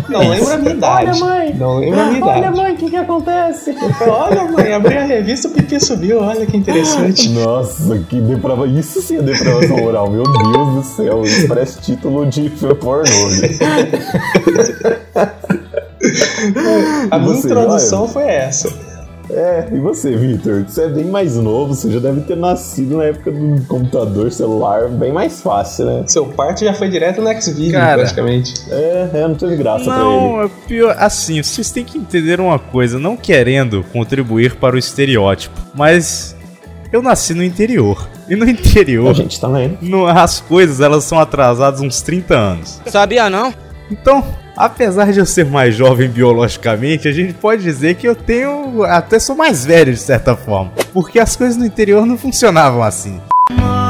Não lembro a minha idade. Não lembro a minha idade. mãe, o que que acontece? Olha, mãe, abri a revista, o pipi subiu, olha que interessante. Nossa, que deprava. Isso sim é depravação moral, meu Deus do céu. Isso parece título de pornô. né? A minha introdução olha. foi essa. É, e você, Victor? Você é bem mais novo, você já deve ter nascido na época do computador, celular, bem mais fácil, né? Seu parto já foi direto no X-Video, praticamente. É, é, não teve graça pra ele. Não, é pior. Assim, vocês têm que entender uma coisa, não querendo contribuir para o estereótipo, mas eu nasci no interior. E no A interior, gente tá também. no- as coisas elas são atrasadas uns 30 anos. Sabia não? Então, apesar de eu ser mais jovem biologicamente, a gente pode dizer que eu tenho. Até sou mais velho de certa forma. Porque as coisas no interior não funcionavam assim. Moro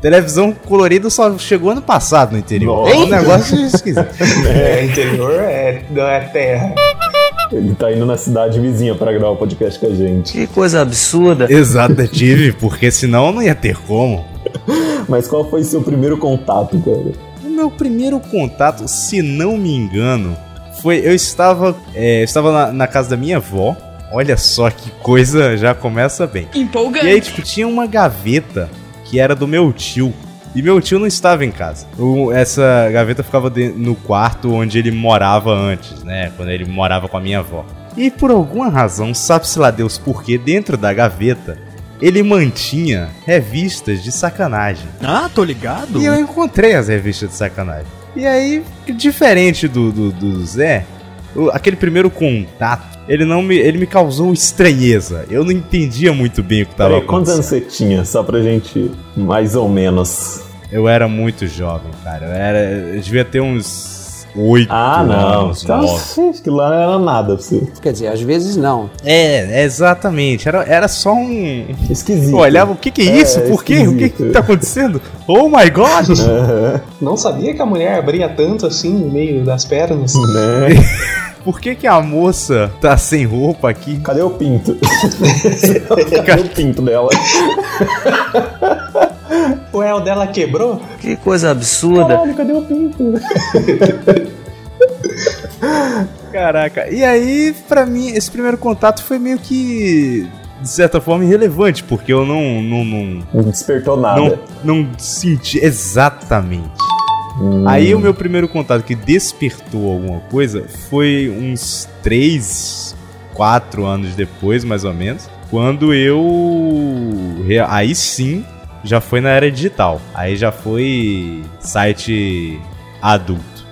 Televisão colorida só chegou ano passado no interior. Nossa. É um negócio esquisito. É, interior é, não é terra. Ele tá indo na cidade vizinha pra gravar o podcast com a gente. Que coisa absurda. Exato, tive, porque senão não ia ter como. Mas qual foi seu primeiro contato, cara? O meu primeiro contato, se não me engano, foi. Eu estava. é, eu estava na, na casa da minha avó. Olha só que coisa, já começa bem. Empolgante. E aí, tipo, tinha uma gaveta que era do meu tio. E meu tio não estava em casa. O- essa gaveta ficava de- no quarto onde ele morava antes, né? Quando ele morava com a minha avó. E por alguma razão, sabe-se lá Deus por quê, dentro da gaveta, ele mantinha revistas de sacanagem. Ah, tô ligado. E eu encontrei as revistas de sacanagem. E aí, diferente do, do, do Zé, aquele primeiro contato, ele não me, ele me causou estranheza. Eu não entendia muito bem o que estava Peraí, quantos anos acontecendo. você tinha? Só pra gente, mais ou menos. Eu era muito jovem, cara. Eu, era, eu devia ter uns oito Ah, não. anos, Então, nove. acho que lá não era nada pra você. Quer dizer, às vezes não. É, exatamente. Era, era só um. Esquisito. Eu olhava, o que que é isso? É, Por quê? O que que tá acontecendo? Oh my god! Não sabia que a mulher abria tanto assim no meio das pernas. né? Por que que a moça tá sem roupa aqui? Cadê o pinto? Cadê o pinto dela? O el dela quebrou? Que coisa absurda. Caralho, cadê o pinto? Caraca. E aí, pra mim, esse primeiro contato foi meio que. De certa forma, irrelevante, porque eu não. Não, não, Não despertou nada. não, não senti. Exatamente. Hum. Aí o meu primeiro contato que despertou alguma coisa foi uns 3, 4 anos depois, mais ou menos, quando eu aí sim já foi na era digital. Aí já foi site adulto.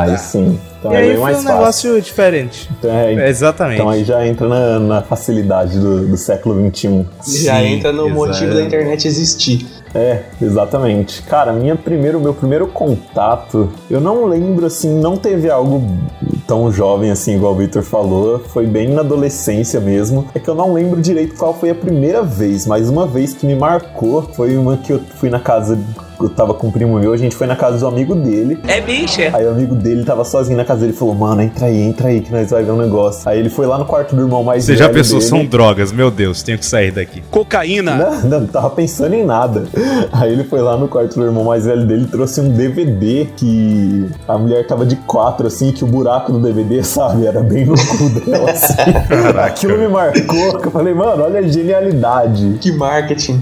Aí sim. Então e é aí foi mais um fácil. negócio diferente. Então, é, Exatamente. então aí já entra na, na facilidade do, do século XXI. Já Sim, entra no exato. motivo da internet existir. É, exatamente. Cara, minha primeiro, meu primeiro contato, eu não lembro assim, não teve algo tão jovem assim, igual o Victor falou. Foi bem na adolescência mesmo. É que eu não lembro direito qual foi a primeira vez, mas uma vez que me marcou foi uma que eu fui na casa. Eu tava com um primo meu, a gente foi na casa do amigo dele. É bicha. Aí o amigo dele tava sozinho na casa dele e falou: Mano, entra aí, entra aí, que nós vai ver um negócio. Aí ele foi lá no quarto do irmão mais Você velho. já pensou, dele. são drogas, meu Deus, tenho que sair daqui. Cocaína. Não, não, não tava pensando em nada. Aí ele foi lá no quarto do irmão mais velho dele e trouxe um DVD que a mulher tava de quatro, assim, que o buraco do DVD, sabe, era bem no cu dela, assim. Aquilo me marcou, que eu falei, mano, olha a genialidade. Que marketing.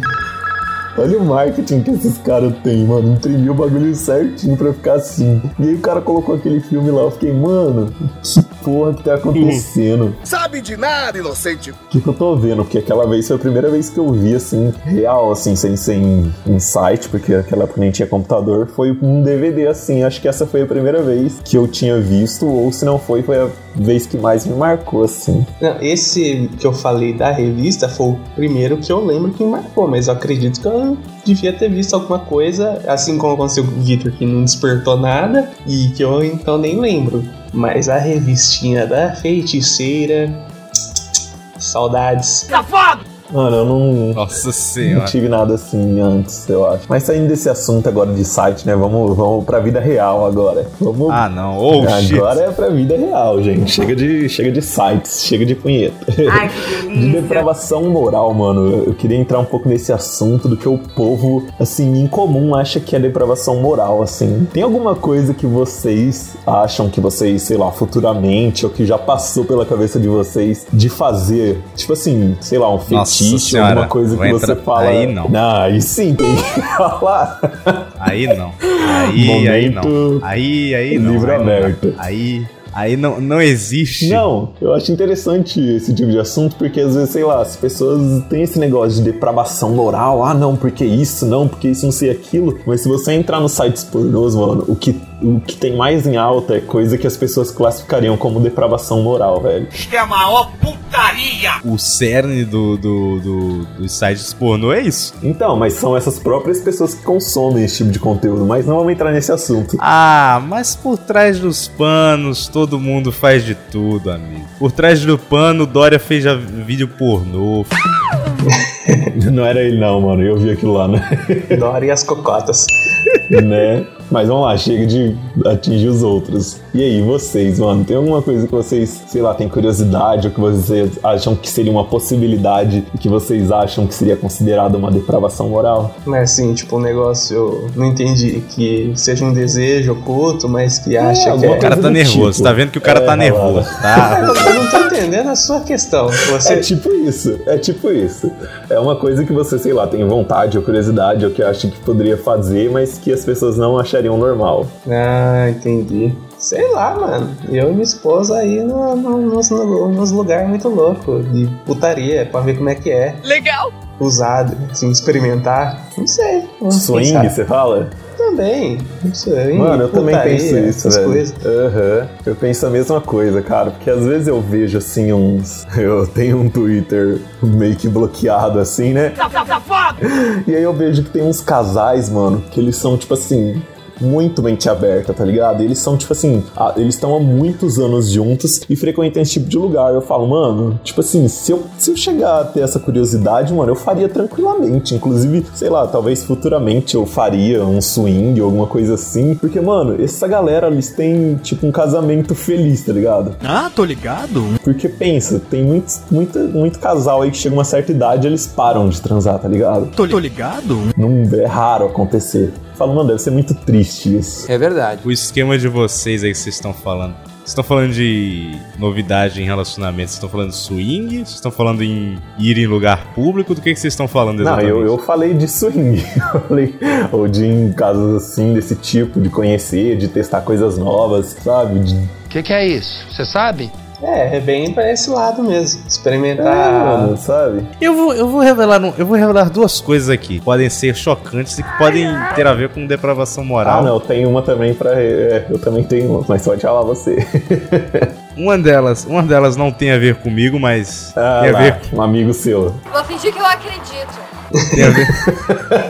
Olha o marketing que esses caras têm, mano. Imprimiu o bagulho certinho pra ficar assim. E aí o cara colocou aquele filme lá, eu fiquei, mano, que porra que tá acontecendo? Sabe de nada, inocente. O que, que eu tô vendo? Porque aquela vez foi a primeira vez que eu vi, assim, real, assim, sem ser em, em site, porque naquela época nem tinha computador, foi um DVD, assim. Acho que essa foi a primeira vez que eu tinha visto, ou se não foi, foi a vez que mais me marcou, assim. Não, esse que eu falei da revista foi o primeiro que eu lembro que me marcou, mas eu acredito que eu devia ter visto alguma coisa, assim como aconteceu com o Victor, que não despertou nada e que eu então nem lembro. Mas a revistinha da feiticeira. Saudades. Mano, eu não, Nossa não senhora. tive nada assim antes, eu acho. Mas saindo desse assunto agora de site, né? Vamos, vamos pra vida real agora. Vamos. Ah, não. Oh, shit. agora é pra vida real, gente. Chega de, chega de sites, chega de punheta. Ai, que De depravação moral, mano. Eu queria entrar um pouco nesse assunto do que o povo, assim, em comum acha que é depravação moral, assim. Tem alguma coisa que vocês acham que vocês, sei lá, futuramente, ou que já passou pela cabeça de vocês de fazer? Tipo assim, sei lá, um Nossa fetiche, senhora, alguma coisa que você entrar- fala. aí não. aí sim, tem que falar. Aí não. Aí, aí não. Momento Aí, aí não. livro aí não aberto. Aí, aí não, não existe. Não, eu acho interessante esse tipo de assunto, porque às vezes, sei lá, as pessoas têm esse negócio de depravação moral, ah não, porque isso, não, porque isso, não sei aquilo. Mas se você entrar nos sites pornôs, mano, o que, o que tem mais em alta é coisa que as pessoas classificariam como depravação moral, velho. Isto é a maior putaria! O cerne do, do, do, dos sites pornô é isso. Então, mas são essas próprias pessoas que consomem esse tipo de conteúdo, mas não vamos entrar nesse assunto. Ah, mas por trás dos panos todo mundo faz de tudo, amigo. Por trás do pano, Dória fez já vídeo pornô. Não era ele não, mano, eu vi aquilo lá, né? Dora e as cocotas. né? Mas vamos lá, chega de atingir os outros. E aí, vocês, mano, tem alguma coisa que vocês, sei lá, tem curiosidade ou que vocês acham que seria uma possibilidade e que vocês acham que seria considerada uma depravação moral? Mas assim, tipo, um negócio, eu não entendi que seja um desejo oculto, mas que acha que alguma é. O cara tá nervoso, tipo. tá vendo que o cara É, tá nervoso, tá? Eu não tô entendendo a sua questão. Você. É tipo isso, é tipo isso. É uma coisa que você, sei lá, tem vontade ou curiosidade ou que acha que poderia fazer, mas que as pessoas não achariam normal. Ah, entendi. Sei lá, mano. Eu e minha esposa aí no, no, nos, no- nos lugares muito loucos de putaria, pra ver como é que é. Legal. Usado, assim, experimentar. Não sei. Swing, você fala? Também. Swing, Mano, eu também penso isso, velho. Aham. Eu penso a mesma coisa, cara. Porque às vezes eu vejo assim uns. Eu tenho um Twitter meio que bloqueado assim, né? E aí eu vejo que tem uns casais, mano, que eles são tipo assim. Muito mente aberta, tá ligado? Eles são, tipo assim, ah, eles estão há muitos anos juntos e frequentam esse tipo de lugar. Eu falo, mano, tipo assim, se eu, se eu chegar a ter essa curiosidade, mano, eu faria tranquilamente. Inclusive, sei lá, talvez futuramente eu faria um swing ou alguma coisa assim. Porque, mano, essa galera, eles têm, tipo, um casamento feliz, tá ligado? Ah, tô ligado. Porque pensa, tem muito, muito, muito casal aí que chega uma certa idade eles param de transar, tá ligado? Tô, tô ligado. Não é raro acontecer. Falo, mano, deve ser muito triste isso. É verdade. O esquema de vocês aí que vocês estão falando. Vocês estão falando de novidade em relacionamento? Vocês estão falando de swing? Vocês estão falando em ir em lugar público? Do que, que vocês estão falando exatamente? Não, eu, eu falei de swing. Eu falei, ou de em casos assim, desse tipo, de conhecer, de testar coisas novas, sabe? De... O que, que é isso? Você sabe? É, é bem pra esse lado mesmo. É, Experimentar. mano, sabe? Eu vou, eu vou revelar, um- eu vou revelar duas coisas aqui. Podem ser chocantes e que podem ter a ver com depravação moral. Ah, não, tem uma também pra. é, eu também tenho uma, mas pode falar você. Uma delas, uma delas não tem a ver comigo, mas Ah, tem a lá, ver um amigo seu. Vou fingir que eu acredito. Tem a ver.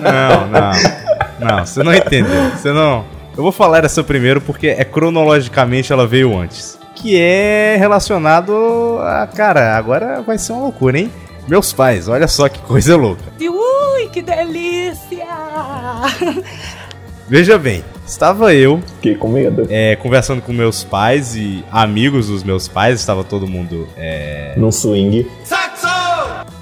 Não, não. Não, você não entendeu. Você não. Eu vou falar essa primeiro porque é cronologicamente ela veio antes. Que é relacionado a. Cara, agora vai ser uma loucura, hein? Meus pais, olha só que coisa louca. Ui, que delícia! Veja bem, estava eu Fiquei com medo. é, conversando com meus pais e amigos dos meus pais, estava todo mundo é, Num swing.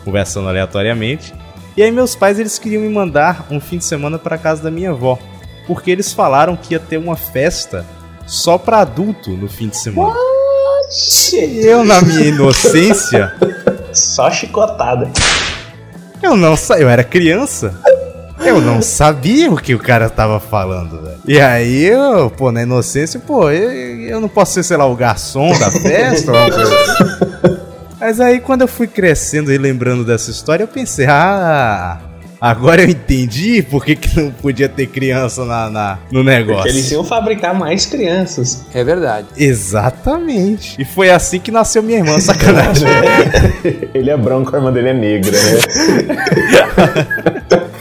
conversando aleatoriamente. E aí meus pais eles queriam me mandar um fim de semana para casa da minha avó, porque eles falaram que ia ter uma festa só para adulto no fim de semana. E eu na minha inocência, Só chicotada. eu não sa... eu era criança. Eu não sabia o que o cara tava falando, velho. E aí, eu, pô, na inocência, pô, eu, eu não posso ser, sei lá, o garçom da festa assim. Mas aí, quando eu fui crescendo e lembrando dessa história, eu pensei, ah, agora eu entendi por que, que não podia ter criança na, na- no negócio. Porque eles iam fabricar mais crianças. É verdade. Exatamente. E foi assim que nasceu minha irmã, sacanagem. Ele é branco, a irmã dele é negra, né?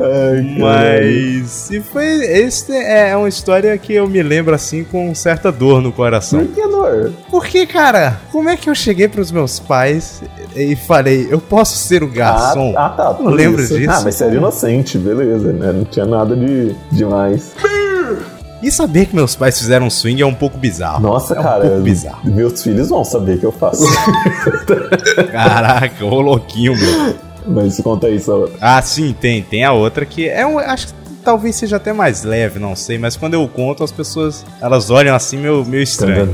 Ai. Mas. E foi. Esse é uma história que eu me lembro assim com certa dor no coração. Por que dor? Porque, cara, como é que eu cheguei pros meus pais e falei, eu posso ser o garçom? Ah, ah, tá. Não por lembro isso. disso. Ah, mas você era inocente, beleza, né? Não tinha nada de demais. E saber que meus pais fizeram um swing é um pouco bizarro. Nossa, é um cara, pouco bizarro. meus filhos vão saber que eu faço. Caraca, ô louquinho, meu. Mas conta aí só. Ah, sim, tem. Tem a outra que é um. Acho que talvez seja até mais leve, não sei. Mas quando eu conto, as pessoas elas olham assim meio, meio estranho.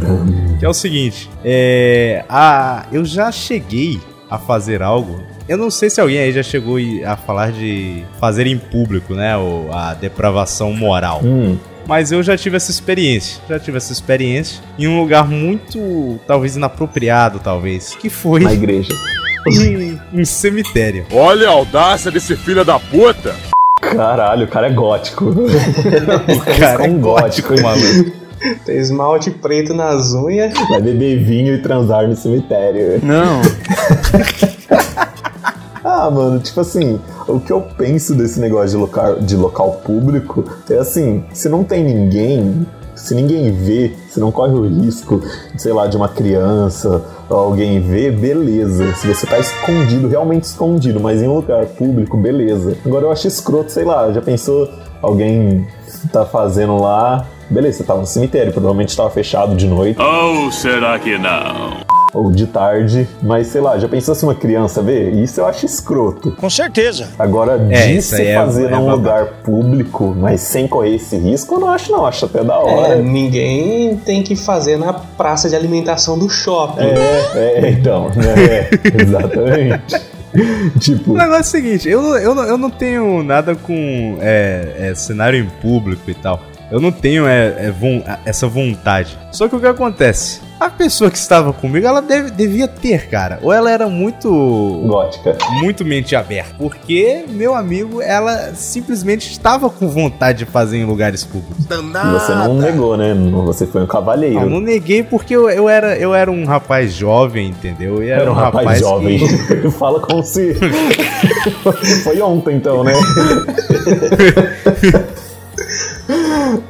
Que é o seguinte, é, a, eu já cheguei a fazer algo. Eu não sei se alguém aí já chegou a falar de fazer em público, né? Ou a depravação moral. Hum, Mas eu já tive essa experiência. Já tive essa experiência em um lugar muito, talvez inapropriado, talvez. Que foi na igreja. um, cemitério. Olha a audácia desse filho da puta! Caralho, o cara é gótico. O cara é um gótico, maluco. Tem esmalte preto nas unhas. Vai beber vinho e transar no cemitério. Não. Ah, mano, tipo assim, o que eu penso desse negócio de local, de local público é assim, se não tem ninguém, se ninguém vê, se não corre o risco, sei lá, de uma criança ou alguém ver, beleza. Se você tá escondido, realmente escondido, mas em um lugar público, beleza. Agora eu acho escroto, sei lá, já pensou alguém tá fazendo lá, beleza, você tava no cemitério, provavelmente tava fechado de noite Ou será que não? Ou de tarde, mas sei lá, já pensou se uma criança vê? Isso eu acho escroto. Com certeza. Agora, É, de se é- fazer é num babaca. lugar público, mas sem correr esse risco, eu não acho não, acho até da hora. É, ninguém tem que fazer na praça de alimentação do shopping. É, é, então, né? exatamente. tipo, O negócio é o seguinte, eu, não- eu, eu não tenho nada com é, é, cenário em público e tal. Eu não tenho é, é, essa vontade. Só que o que acontece? A pessoa que estava comigo, ela deve- devia ter, cara. Ou ela era muito. gótica. Muito mente aberta. Porque, meu amigo, ela simplesmente estava com vontade de fazer em lugares públicos. E você não negou, né? Você foi um cavalheiro. Não, não neguei porque eu, eu, era, eu era um rapaz jovem, entendeu? E Era um rapaz, jovem. que- Fala como se. foi ontem, então, né?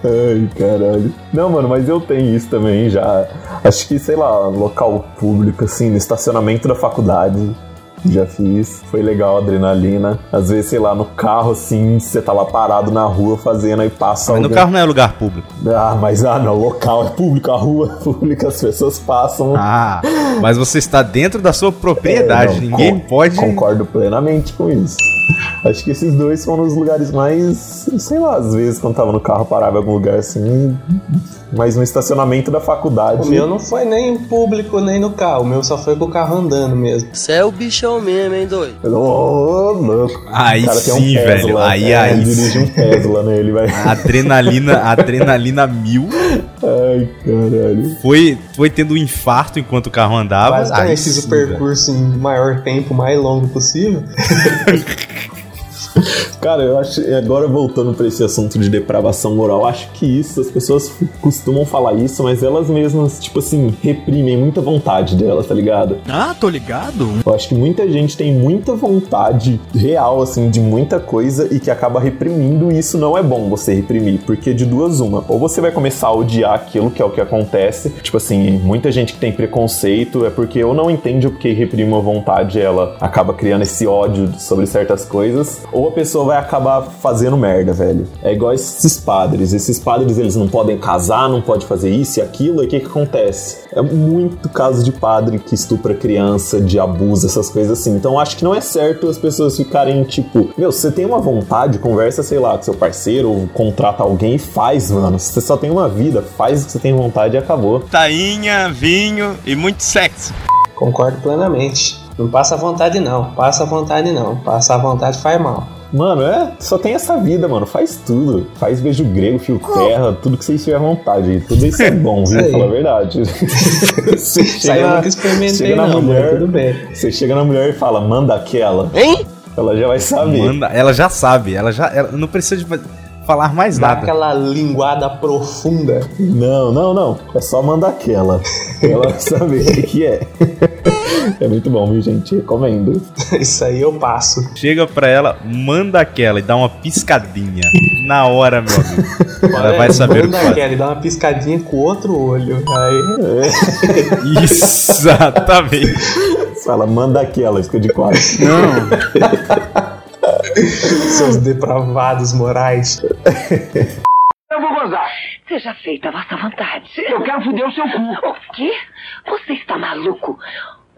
Ai, caralho. Não, mano, mas eu tenho isso também já. Acho que, sei lá, local público, assim, no estacionamento da faculdade. Já fiz, foi legal, adrenalina. Às vezes, sei lá, no carro, assim, você tá lá parado na rua fazendo aí passa. Mas no carro não é lugar público. Ah, mas ah, não, local é público, a rua é pública, as pessoas passam. Ah, mas você está dentro da sua propriedade, É, não, ninguém pode. Concordo plenamente com isso. Acho que esses dois foram os lugares mais. Sei lá, às vezes quando tava no carro parava em algum lugar assim. Mas no estacionamento da faculdade. O meu não foi nem público, nem no carro. O meu só foi com o carro andando mesmo. Você é o bichão mesmo, hein, doido? Ô, louco. Aí O cara tem um sim, Tesla, velho. Aí, é, aí. dirige um Tesla nele, vai. Adrenalina, adrenalina mil. Ai, caralho. Foi, foi tendo um infarto enquanto o carro andava. Basicamente, Aí fiz o sim, velho. percurso em maior tempo, mais longo possível. Cara, eu acho. Agora voltando pra esse assunto de depravação moral, acho que isso, as pessoas costumam falar isso, mas elas mesmas, tipo assim, reprimem muita vontade delas, tá ligado? Ah, tô ligado. Eu acho que muita gente tem muita vontade real, assim, de muita coisa e que acaba reprimindo, e isso não é bom você reprimir, porque de duas uma, ou você vai começar a odiar aquilo, que é o que acontece, tipo assim, muita gente que tem preconceito é porque ou não entende o que reprime uma vontade, ela acaba criando esse ódio sobre certas coisas, ou a pessoa vai acabar fazendo merda, velho. É igual esses padres, esses padres eles não podem casar, não pode fazer isso e aquilo, e o que que acontece? É muito caso de padre que estupra criança, de abuso, essas coisas assim. Então acho que não é certo as pessoas ficarem tipo, meu, se você tem uma vontade, conversa, sei lá, com seu parceiro, ou contrata alguém e faz, mano. Se você só tem uma vida, faz o que você tem vontade e acabou. Tainha, vinho e muito sexo. Concordo plenamente. Não passa vontade, não. Passa vontade, não. Passar vontade faz mal. Mano, é, só tem essa vida, mano. Faz tudo. Faz beijo grego, fio terra, tudo que você tiver vontade. Tudo isso é bom, viu? Fala a verdade. Você Isso aí eu nunca experimentei, chega na não, mulher, tudo bem. Você chega na mulher e fala, manda aquela. Hein? Ela já vai saber. Manda, ela já sabe, ela já ela não precisa de falar mais Dá nada. aquela linguada profunda. Não, não, não. É só mandar aquela. Ela vai saber o que, que é. É muito bom, viu, gente? Recomendo. Isso aí eu passo. Chega pra ela, manda aquela e dá uma piscadinha. Na hora, meu amigo. Ela Olha, vai saber o que manda aquela e dá uma piscadinha com o outro olho. Aí. Exatamente. Fala, manda aquela, fica de quatro. Seus depravados morais. Eu vou gozar. Seja feita a vossa vontade. Eu quero foder o seu cu. O quê? Você está maluco?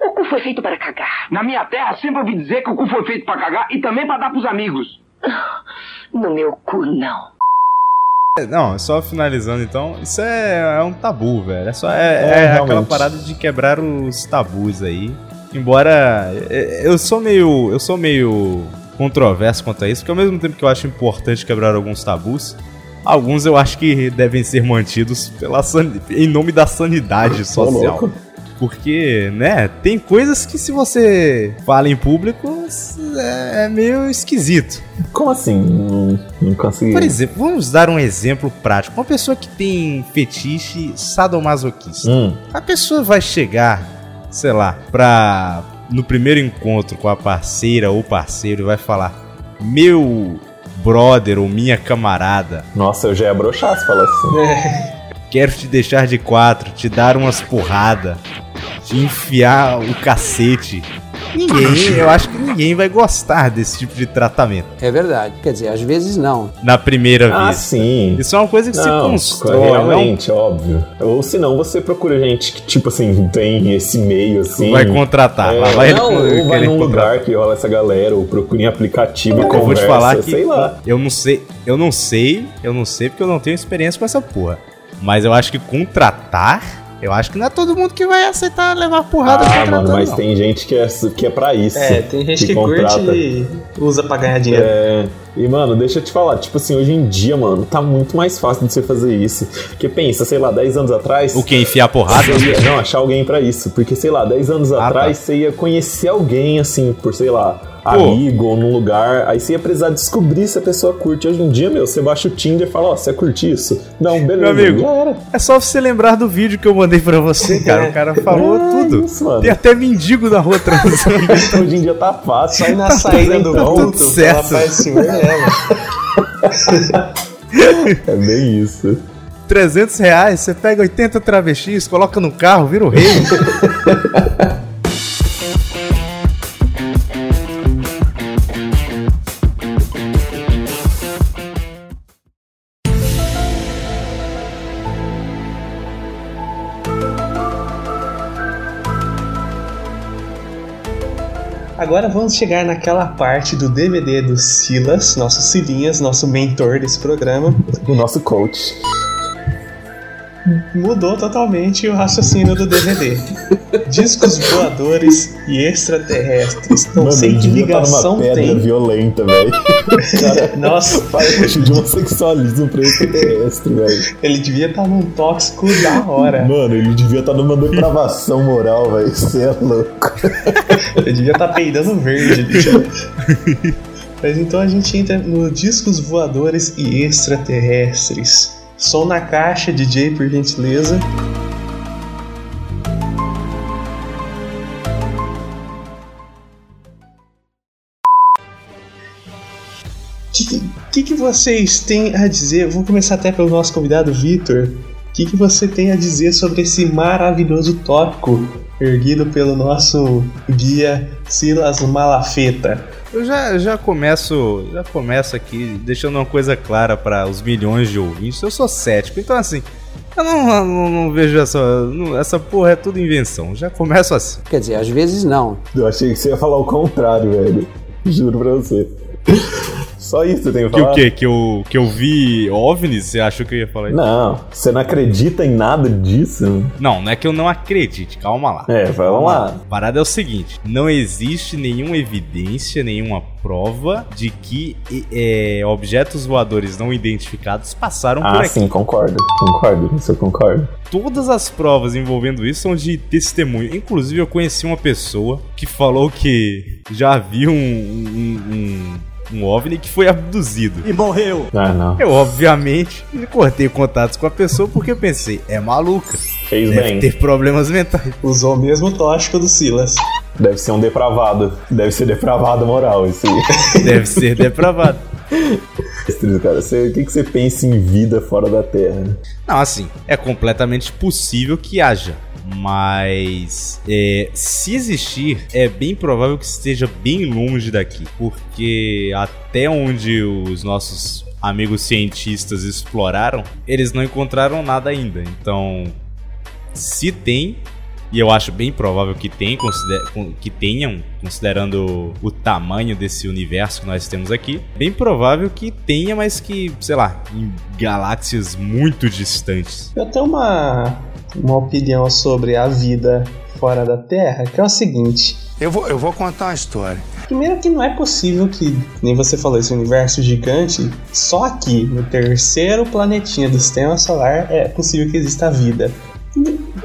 O cu foi feito para cagar. Na minha terra, sempre ouvi dizer que o cu foi feito pra cagar e também pra dar pros amigos. No meu cu, não. Não, só finalizando então, isso é, é um tabu, velho. É só é, É, é aquela parada de quebrar os tabus aí. Embora é, eu sou meio eu sou meio controverso quanto a isso, porque ao mesmo tempo que eu acho importante quebrar alguns tabus, alguns eu acho que devem ser mantidos pela san- em nome da sanidade social. louco. Porque, né, tem coisas que se você fala em público é, é meio esquisito. Como assim? Não, não consegui. Por exemplo, vamos dar um exemplo prático. Uma pessoa que tem fetiche sadomasoquista. Hum. A pessoa vai chegar, sei lá, pra. No primeiro encontro com a parceira ou parceiro e vai falar: Meu brother ou minha camarada, Nossa, eu já ia broxar se falar assim. quero te deixar de quatro, te dar umas porrada, te enfiar o cacete. Ninguém, eu acho que ninguém vai gostar desse tipo de tratamento. É verdade. Quer dizer, às vezes não. Na primeira Ah, vez. sim. Isso é uma coisa que se Não, constrói. realmente, óbvio. Ou se não, você procura gente que, tipo assim, tem esse meio assim. Vai contratar. É, Lá vai ele não, co- ou vai num contratar. lugar que rola essa galera, ou procura em aplicativo e Eu conversa, vou te falar que sei lá. eu não sei, eu não sei, eu não sei porque eu não tenho experiência com essa porra. Mas eu acho que contratar, eu acho que não é todo mundo que vai aceitar levar porrada Ah, mano, mas não. tem gente que é, que é pra isso. É, tem gente que, curte e usa pra ganhar dinheiro. É, e mano, deixa eu te falar, tipo assim, hoje em dia, mano, tá muito mais fácil de você fazer isso. Porque pensa, sei lá, 10 anos atrás. O que? Enfiar porrada? você ia- não, achar alguém pra isso. Porque, sei lá, 10 anos Ah, atrás tá. você ia conhecer alguém, assim, por, sei lá, amigo ou num lugar. Aí você ia precisar descobrir se a pessoa curte. Hoje em dia, meu, você baixa o Tinder e fala, ó, você curte isso? Não, beleza. Meu amigo, é só você lembrar do vídeo que eu mandei pra você, cara. O cara falou É tudo. isso, mano. Tem até mendigo na rua transando. Hoje em dia tá fácil. Só ir na saída do Tá tudo ponto, certo. ela faz assim, olha ela. É bem isso. 300 reais, você pega 80 travestis, coloca no carro, vira o rei. Agora vamos chegar naquela parte do DVD do Silas, nosso Silinhas, nosso mentor desse programa. O nosso coach. Mudou totalmente o raciocínio do DVD. Discos voadores e extraterrestres. Não Mano, sei ele que devia estar ligação numa pedra tem. violenta, velho. Nossa, parte de homossexualismo pra extraterrestre, velho. ele devia estar num tóxico da hora. Mano, ele devia estar numa depravação moral, velho. Você é louco. Ele devia estar peidando verde. bicho. Mas então a gente entra no discos voadores e extraterrestres. Som na caixa, DJ, por gentileza. O que, que, que vocês têm a dizer? Vou começar até pelo nosso convidado Vitor. O que, que você tem a dizer sobre esse maravilhoso tópico erguido pelo nosso guia Silas Malafeta? Eu já, já começo, já começo aqui deixando uma coisa clara para os milhões de ouvintes. Eu sou cético, então assim, eu não, não, não vejo essa, não- essa porra é tudo invenção. Já começo assim. Quer dizer, às vezes não. Eu achei que você ia falar o contrário, velho. Juro pra você. Só isso você tem que Que falar. o quê? Que eu, que eu vi OVNIs? Você achou que eu ia falar isso? Não, você não acredita em nada disso? Não, não é que eu não acredite, calma lá. É, vamos lá. A parada é o seguinte: não existe nenhuma evidência, nenhuma prova de que é, objetos voadores não identificados passaram por Ah, aqui. sim, concordo. Concordo, isso eu concordo. Todas as provas envolvendo isso são de testemunho. Inclusive, eu conheci uma pessoa que falou que já viu um, um, um, um OVNI que foi abduzido. E morreu. Ah, não. Eu, obviamente, cortei contatos com a pessoa porque eu pensei, é maluca. Fez Deve bem. ter problemas mentais. Usou o mesmo tóxico do Silas. Deve ser um depravado. Deve ser depravado moral esse. Deve ser depravado. Cara, você- o que, que você pensa em vida fora da Terra? Não, assim, é completamente possível que haja. Mas é, se existir, é bem provável que esteja bem longe daqui. Porque até onde os nossos amigos cientistas exploraram, eles não encontraram nada ainda. Então, se tem, e eu acho bem provável que, tem, que tenham, considerando o tamanho desse universo que nós temos aqui, bem provável que tenha, mas que, sei lá, em galáxias muito distantes. Eu tenho uma, uma opinião sobre a vida fora da Terra, que é o seguinte. Eu vou, eu vou contar uma história. Primeiro que não é possível que, nem você falou, esse universo gigante, só aqui, no terceiro planetinha do sistema solar, é possível que exista vida.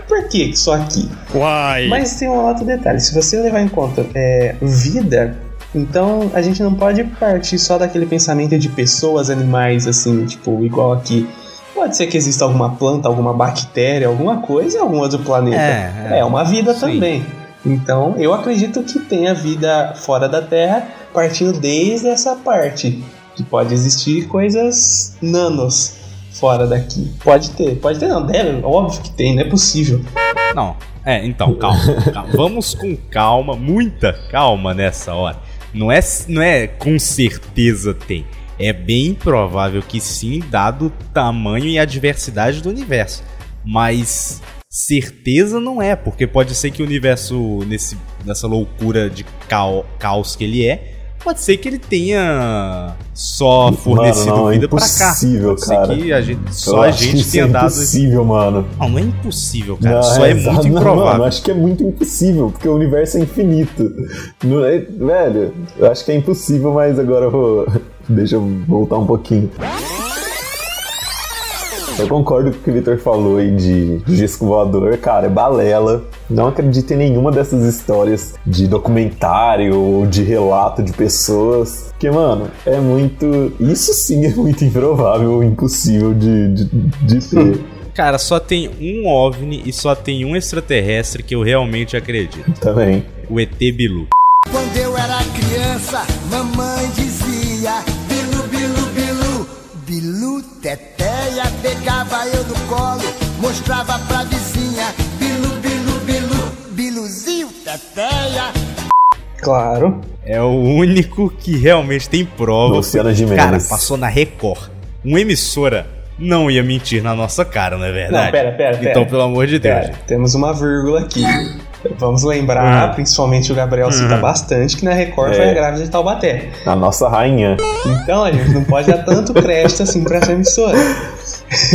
Por que só aqui? Uai. Mas tem um outro detalhe, se você levar em conta é, vida, então a gente não pode partir só daquele pensamento de pessoas, animais, assim, tipo, igual aqui. Pode ser que exista alguma planta, alguma bactéria, alguma coisa em algum outro planeta. É, é. uma vida Sim. também. Então eu acredito que tenha vida fora da Terra, partindo desde essa parte. Que pode existir coisas nanos fora daqui. Pode ter, pode ter, não, deve, óbvio que tem, não é possível. Não, é, então, calma, calma. Vamos com calma, muita calma nessa hora. Não é, não é com certeza tem. É bem provável que sim, dado o tamanho e a diversidade do universo. Mas certeza não é, porque pode ser que o universo, nesse, nessa loucura de cao- caos que ele é, pode ser que ele tenha só fornecido Mano, não, é vida pra cá. impossível, Pode ser cara. que a gente, só a gente tenha é dado. impossível, mano. Não, não é impossível, cara. Não, só é, exato. muito Não, improvável. Mano, acho que é muito impossível, porque o universo é infinito. Não é- velho, eu acho que é impossível, mas agora eu vou. Deixa eu voltar um pouquinho. Eu concordo com o que o Victor falou aí de disco voador, cara, é balela. Não acredito em nenhuma dessas histórias de documentário ou de relato de pessoas. Porque, mano, é muito. Isso sim é muito improvável, impossível de, de, de ter. Cara, só tem um OVNI e só tem um extraterrestre que eu realmente acredito. Também. O ET Bilu. Quando eu era criança, mamãe dizia: mostrava pra vizinha. Bilu, bilu, bilu, biluzinho, teteia. Claro. É o único que realmente tem prova. Luciana Gimenez. Cara, passou na Record. Uma emissora não ia mentir na nossa cara, não é verdade? Não, pera, pera, pera. Então, pelo amor de Deus. Pera, temos uma vírgula aqui. Vamos lembrar, Hum. principalmente o Gabriel cita Uhum. bastante, que na Record É. foi a grávida de Taubaté. A nossa rainha. Então a gente não pode dar tanto crédito assim pra essa emissora.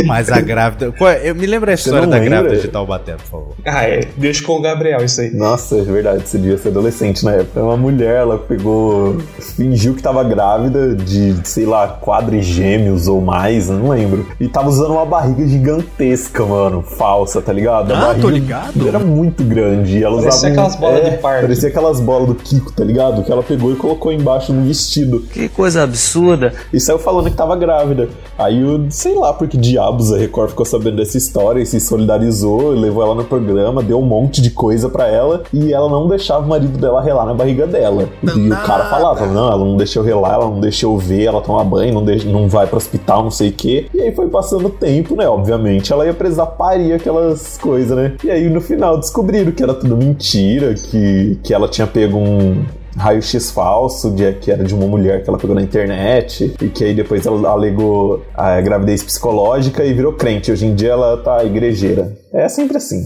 Mas a grávida. É- Eu me lembro a história da lembra? grávida de Taubaté, por favor. Ah, é. Deixa com o Gabriel isso aí. Nossa, é verdade, você devia ser adolescente na época. Uma mulher, ela pegou. fingiu que tava grávida de, sei lá, quadrigêmeos ou mais, não lembro. E tava usando uma barriga gigantesca, mano. Falsa, tá ligado? A Ah, barriga tô ligado. Era muito grande. E ela Parecia usava. um- aquelas bolas é, de parque. Parecia aquelas bolas do Kiko, tá ligado? Que ela pegou e colocou embaixo no vestido. Que coisa absurda. E saiu falando que tava grávida. Aí eu, sei lá por que diabos a Record ficou sabendo dessa história e se solidarizou, levou ela no programa, deu um monte de coisa pra ela e ela não deixava o marido dela relar na barriga dela. E o cara falava: não, ela não deixa eu relar, ela não deixa eu ver, ela toma banho, não, deixa, não vai pro hospital, não sei o quê. E aí foi passando o tempo, né? Obviamente, ela ia precisar parir aquelas coisas, né? E aí no final descobriram que era tudo mentira, que, que ela tinha pego um raio-x falso, de, que era de uma mulher que ela pegou na internet, e que aí depois ela alegou a gravidez psicológica e virou crente. Hoje em dia ela tá igrejeira. É sempre assim.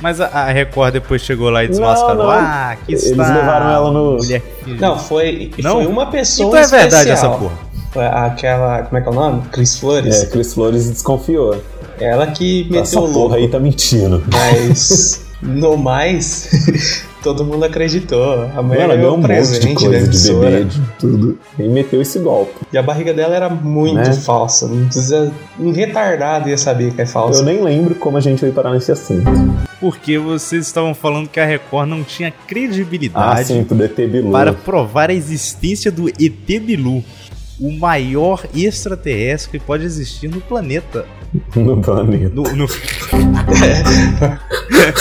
Mas a, Record depois chegou lá e desmascarou. não. Ah, que Eles está. levaram ela no- Mulher Não, foi, Não? foi uma pessoa Então é verdade especial. essa porra. Foi aquela, como é que é o nome? Cris Flores. É, Cris Flores desconfiou. Ela que meteu Essa o louco. porra aí tá mentindo. Mas, no mais, todo mundo acreditou. A mulher Ela ganhou ganhou um um monte de presente da coisa de bebê, de tudo. E meteu esse golpe. E a barriga dela era muito Né? falsa. Não precisa. Um retardado ia saber que é falsa. Eu nem lembro como a gente veio parar nesse assunto. Porque vocês estavam falando que a Record não tinha Ah, credibilidade sim, do ET Bilu. para provar a existência do ET Bilu, o maior extraterrestre que pode existir no planeta. No planeta. No, no...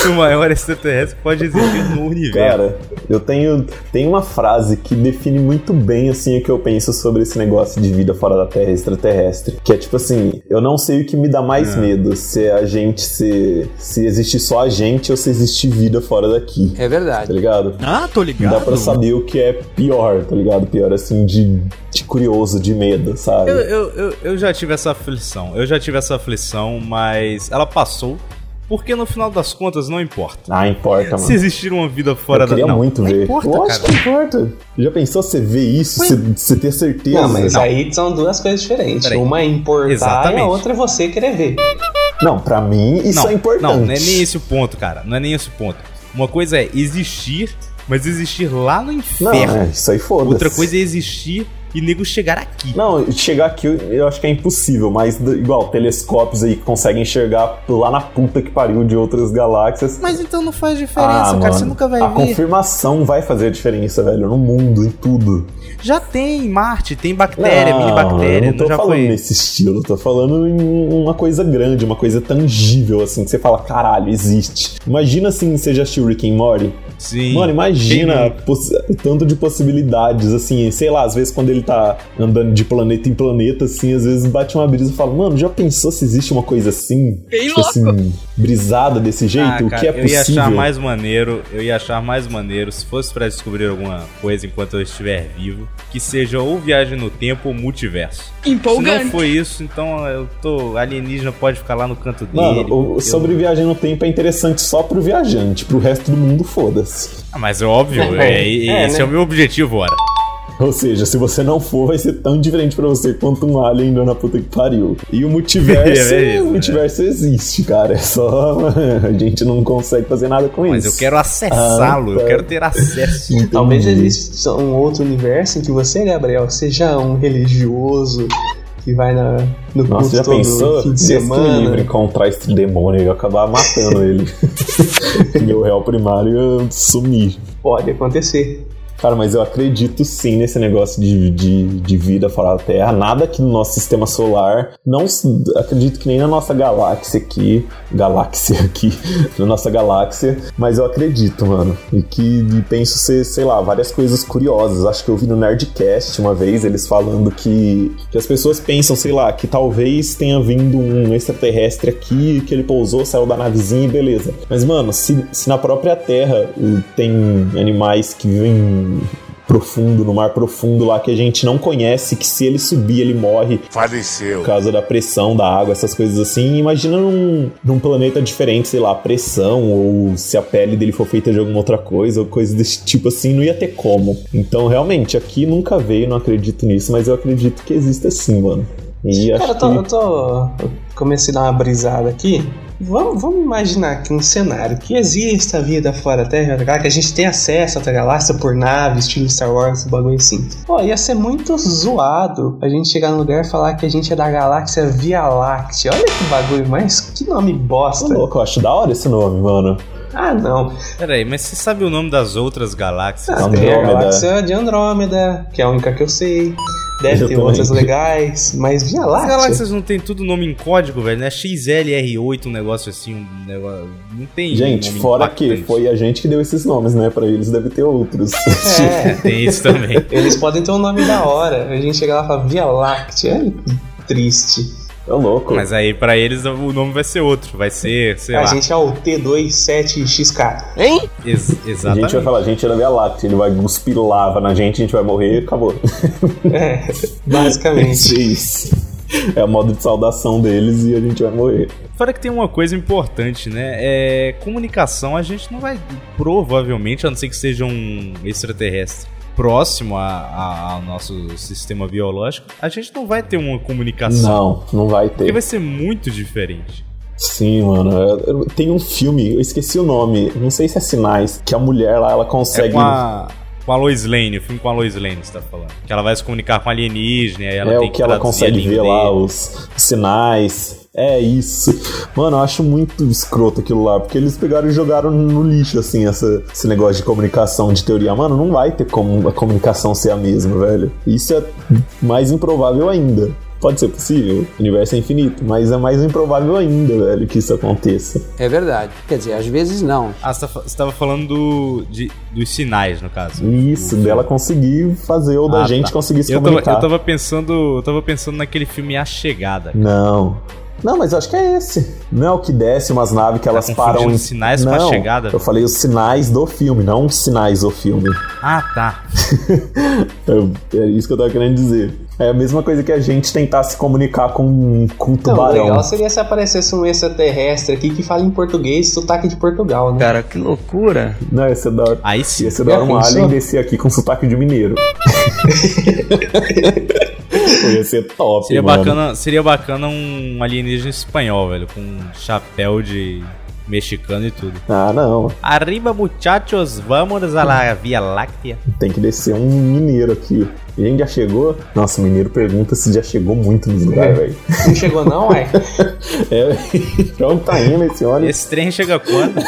o maior extraterrestre que pode existir no universo. Cara, eu tenho, tenho uma frase que define muito bem assim o que eu penso sobre esse negócio de vida fora da Terra extraterrestre. Que é tipo assim, eu não sei o que me dá mais É. medo, se é a gente se se existe só a gente ou se existe vida fora daqui. É verdade. Tá ligado? Ah, tô Não ligado. dá pra saber o que é pior, tá ligado? Pior assim de, de curioso, de medo, sabe? Eu, eu, eu, eu já tive essa aflição. Eu já tive essa aflição, mas ela passou. Porque no final das contas não importa. Ah, importa, mano. Se existir uma vida fora eu queria da. Não, muito não ver. importa, Lógico cara. que importa. Já pensou você ver isso, você, você ter certeza? Não, mas Não. aí são duas coisas diferentes. Peraí. Uma é importar e Exatamente. a outra é você querer ver. Não, pra mim isso não, é importante. Não, não é nem esse o ponto, cara. Não é nem esse o ponto. Uma coisa é existir, mas existir lá no Não, inferno. é, isso aí foda-se. Outra coisa é existir e nego chegar aqui. Não, chegar aqui eu, acho que é impossível, mas igual telescópios aí que conseguem enxergar lá na puta que pariu de outras galáxias. Mas então não faz diferença, ah, cara. mano, Você nunca vai a ver. confirmação vai fazer a diferença, velho, no mundo, em tudo. Já tem Marte, tem bactéria, mini bactéria. eu não tô não já falando foi. nesse estilo, eu tô falando em uma coisa grande, uma coisa tangível, assim, que você fala, caralho, existe. Imagina assim, você já assistiu Rick and Morty? Sim. Mano, imagina o tanto de possibilidades, assim, sei lá, às vezes quando ele tá andando de planeta em planeta, assim, às vezes bate uma brisa e fala, mano, já pensou se existe uma coisa assim? Bem tipo assim, brisada desse jeito? Ah, o cara, que é eu ia possível? achar mais maneiro, eu ia achar mais maneiro se fosse pra descobrir alguma coisa enquanto eu estiver vivo, que seja ou viagem no tempo ou multiverso. Se Empolgante. não foi isso, então eu tô alienígena pode ficar lá no canto dele. Mano, o- Eu- sobre viagem no tempo é interessante só pro viajante, pro resto do mundo, foda-se. Ah, mas é óbvio, É, é, é, esse né? é o meu objetivo, ora. Ou seja, se você não for, vai ser tão diferente pra você quanto um alien indo na puta que pariu. E o multiverso, É isso, o multiverso existe, cara. É só. A gente não consegue fazer nada com Mas isso. eu quero acessá-lo, Ah, eu tá. quero ter acesso. Talvez Entendi. exista um outro universo em que você, Gabriel, seja um religioso que vai na, no Nossa, culto já todo pensou? fim de me livre semana. encontrar esse demônio e acabar matando ele. Meu réu primário ia sumir. Pode acontecer. Cara, mas eu acredito sim nesse negócio de, de, de vida fora da Terra. Nada aqui no nosso sistema solar. Não acredito que nem na nossa galáxia aqui. Galáxia aqui. na nossa galáxia. Mas eu acredito, mano. E que e penso ser, sei lá, várias coisas curiosas. Acho que eu vi no Nerdcast uma vez eles falando que, que as pessoas pensam, sei lá, que talvez tenha vindo um extraterrestre aqui, que ele pousou, saiu da navezinha e beleza. Mas, mano, se, se na própria Terra tem animais que vivem profundo, no mar profundo lá que a gente não conhece, que se ele subir ele morre. Faleceu. Por causa da pressão da água, essas coisas assim. Imagina num, num planeta diferente, sei lá, pressão, ou se a pele dele for feita de alguma outra coisa, ou coisa desse tipo assim, não ia ter como. Então, realmente, aqui nunca veio, não acredito nisso, mas eu acredito que existe sim, mano. E Cara, eu tô, que... eu tô. Eu comecei a dar uma brisada aqui. Vamos, vamos imaginar aqui um cenário que exista vida fora da Terra, que a gente tem acesso a outra galáxia por nave, estilo Star Wars, um bagulho assim. Pô, ia ser muito zoado a gente chegar no lugar e falar que a gente é da galáxia Via Láctea. Olha que bagulho, mas que nome bosta. Tô louco, eu acho da hora esse nome, mano. Ah, não. Peraí, mas você sabe o nome das outras galáxias? Ah, tem a galáxia de Andrômeda, que é a única que eu sei. Deve eu ter também. outras legais, mas Via Láctea. As galáxias não tem tudo nome em código, velho, né? XLR8, um negócio assim, um negócio. Não tem. Gente, fora impactante. que foi a gente que deu esses nomes, né? Pra eles deve ter outros. É, tem isso também. Eles podem ter um nome da hora. A gente chega lá e fala Via Láctea. É triste. É louco. Mas aí pra eles o nome vai ser outro. Vai ser, sei a lá. A gente é o T27XK. Hein? Ex exatamente. A gente vai falar, a gente é da Via Láctea. Ele vai cuspir lava na gente, a gente vai morrer e acabou. É, basicamente. É isso. É o modo de saudação deles e a gente vai morrer. Fora que tem uma coisa importante, né? É comunicação a gente não vai, provavelmente, a não ser que seja um extraterrestre próximo a, a, ao nosso sistema biológico, a gente não vai ter uma comunicação. Não, não vai ter. Porque vai ser muito diferente. Sim, mano. Tem um filme, eu esqueci o nome, não sei se é Sinais, que a mulher lá, ela consegue. É com a, com a Lois Lane, o filme com a Lois Lane, você tá falando. Que ela vai se comunicar com alienígena e aí ela é, tem o que, que ela consegue ver dele. lá, os sinais. É isso. Mano, eu acho muito escroto aquilo lá, porque eles pegaram e jogaram no lixo, assim, essa, esse negócio de comunicação, de teoria. Mano, não vai ter como a comunicação ser a mesma, velho. Isso é mais improvável ainda. Pode ser possível, o universo é infinito, mas é mais improvável ainda, velho, que isso aconteça. É verdade. Quer dizer, às vezes não. Ah, você estava tá falando do, de, dos sinais, no caso. Isso, dela conseguir fazer ou da ah, gente tá. conseguir se eu comunicar. Tava, eu tava pensando, eu tava pensando naquele filme A Chegada. Cara. Não. Não, mas acho que é esse. Não é o que desce umas naves que tá elas param em. sinais não, com a chegada? Eu falei os sinais do filme, não os sinais do filme. Ah, tá. é isso que eu tava querendo dizer. É a mesma coisa que a gente tentar se comunicar com, com um tubarão. Não, legal seria se aparecesse um extraterrestre aqui que fala em português, sotaque de Portugal, né? Cara, que loucura. Não, ia ser da hora. Aí sim. Ia ser da hora um alien descer aqui com sotaque de mineiro. ia ser top, seria mano. Bacana, seria bacana um alienígena espanhol, velho, com um chapéu de mexicano e tudo. Ah, não. Arriba, muchachos, vamos a la Via Láctea. Tem que descer um mineiro aqui. E a gente já chegou? Nossa, o mineiro pergunta se já chegou muito nos lugares, velho. Não chegou não, ué? é, pra onde tá indo esse óleo? Esse trem chega quando?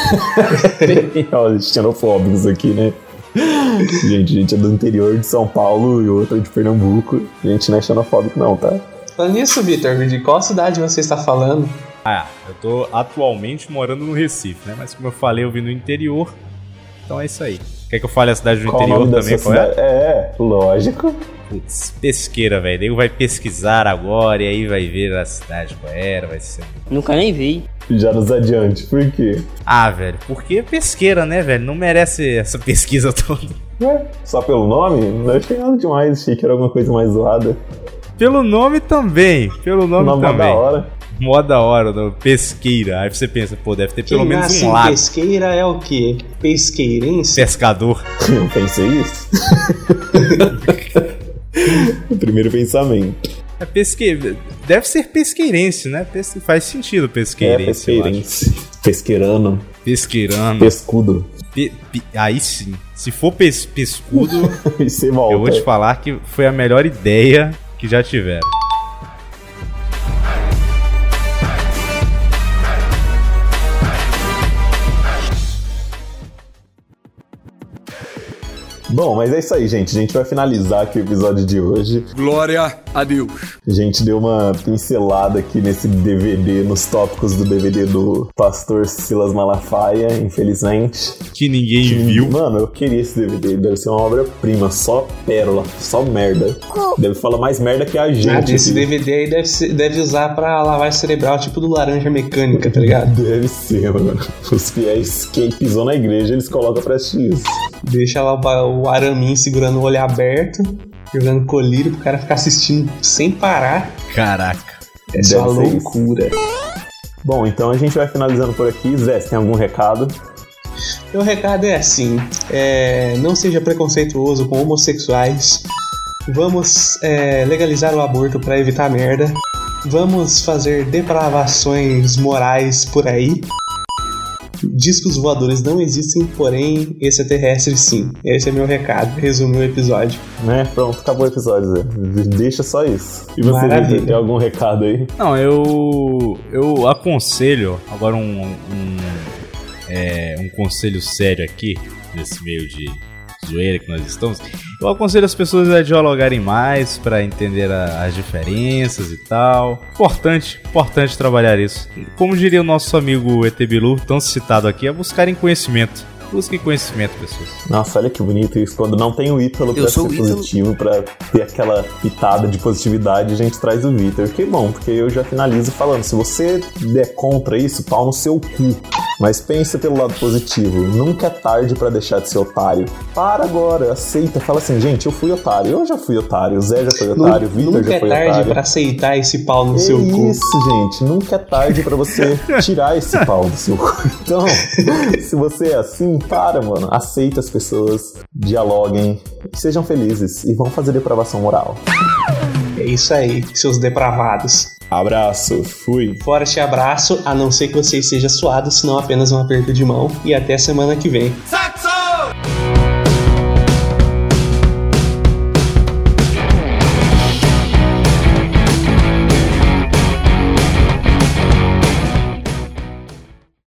Olha, os xenofóbicos aqui, né? gente, a gente é do interior de São Paulo e outra de Pernambuco. A gente não é xenofóbico não, tá? Falando nisso, Vitor, de qual cidade você está falando? Ah, eu tô atualmente morando no Recife, né? Mas como eu falei, eu vim do interior. Então é isso aí. Quer que eu fale a cidade do qual interior também? Qual é? É, lógico. Putz, pesqueira, velho. Daí vai pesquisar agora e aí vai ver a cidade qual era, vai ser. Nunca nem vi. Já nos adiante, por quê? Ah, velho, porque pesqueira, né, velho? Não merece essa pesquisa toda. Ué, só pelo nome? Não achei nada demais, achei que era alguma coisa mais zoada. Pelo nome também, pelo nome, nome também. da hora. Mó da hora, do pesqueira. Aí você pensa, pô, deve ter pelo Quem menos um lago. pesqueira é o quê? Pesqueirense? Pescador. Eu pensei isso. o primeiro pensamento. É pesque... Deve ser pesqueirense, né? Pesque... Faz sentido pesqueirense. É, pesqueirense. Pesqueirano. Pesqueirano. Pescudo. Pe... Pe... Aí sim. Se for pes... pescudo, eu vou te falar que foi a melhor ideia que já tiveram. Bom, mas é isso aí, gente. A gente vai finalizar aqui o episódio de hoje. Glória a Deus. A gente deu uma pincelada aqui nesse DVD, nos tópicos do DVD do pastor Silas Malafaia, infelizmente. Que ninguém Que- viu. Mano, eu queria esse DVD. Deve ser uma obra-prima, só pérola, só merda. Deve falar mais merda que a gente. Ah, esse. DVD aí deve, ser- deve usar pra lavagem cerebral, tipo do laranja mecânica, tá ligado? Deve ser, mano. Os fiéis que pisou na igreja, eles colocam pra assistir isso. Deixa lá o, o araminho segurando o olho aberto, jogando colírio pro cara ficar assistindo sem parar. Caraca. É isso. loucura. Bom, então a gente vai finalizando por aqui. Zé, você tem algum recado? Meu recado é assim: é, não seja preconceituoso com homossexuais. Vamos é, legalizar o aborto para evitar merda. Vamos fazer depravações morais por aí. Discos voadores não existem, porém extraterrestres sim. Esse é meu recado. Resumiu o episódio. Né? Pronto, acabou o episódio, Zé. Deixa só isso. E você, Maravilha. Tem algum recado aí? Não, eu eu aconselho agora um um, é, um conselho sério aqui nesse meio de zoeira que nós estamos. Eu aconselho as pessoas a dialogarem mais para entender a- as diferenças e tal. Importante, importante trabalhar isso. Como diria o nosso amigo ET Bilu, tão citado aqui, é buscarem conhecimento. Busquem conhecimento, pessoas. Nossa, olha que bonito isso. Quando não tem o Ítalo pra ser Ítalo. positivo, pra ter aquela pitada de positividade, a gente traz o Vitor. Que bom, porque eu já finalizo falando: se você der contra isso, pau no seu cu. Mas pensa pelo lado positivo. Nunca é tarde pra deixar de ser otário. Para agora, aceita. Fala assim, gente, eu fui otário. Eu já fui otário. O Zé já foi otário. O Vitor Nunca já é foi tarde otário. pra aceitar esse pau no É seu cu. isso, gente. Nunca é tarde pra você tirar esse pau do seu cu. Então, se você é assim, para, mano. Aceita as pessoas, dialoguem, sejam felizes e vão fazer depravação moral. É isso aí, seus depravados. Abraço, fui. Forte abraço, a não ser que você esteja suado, senão apenas um aperto de mão. E até semana que vem. Sai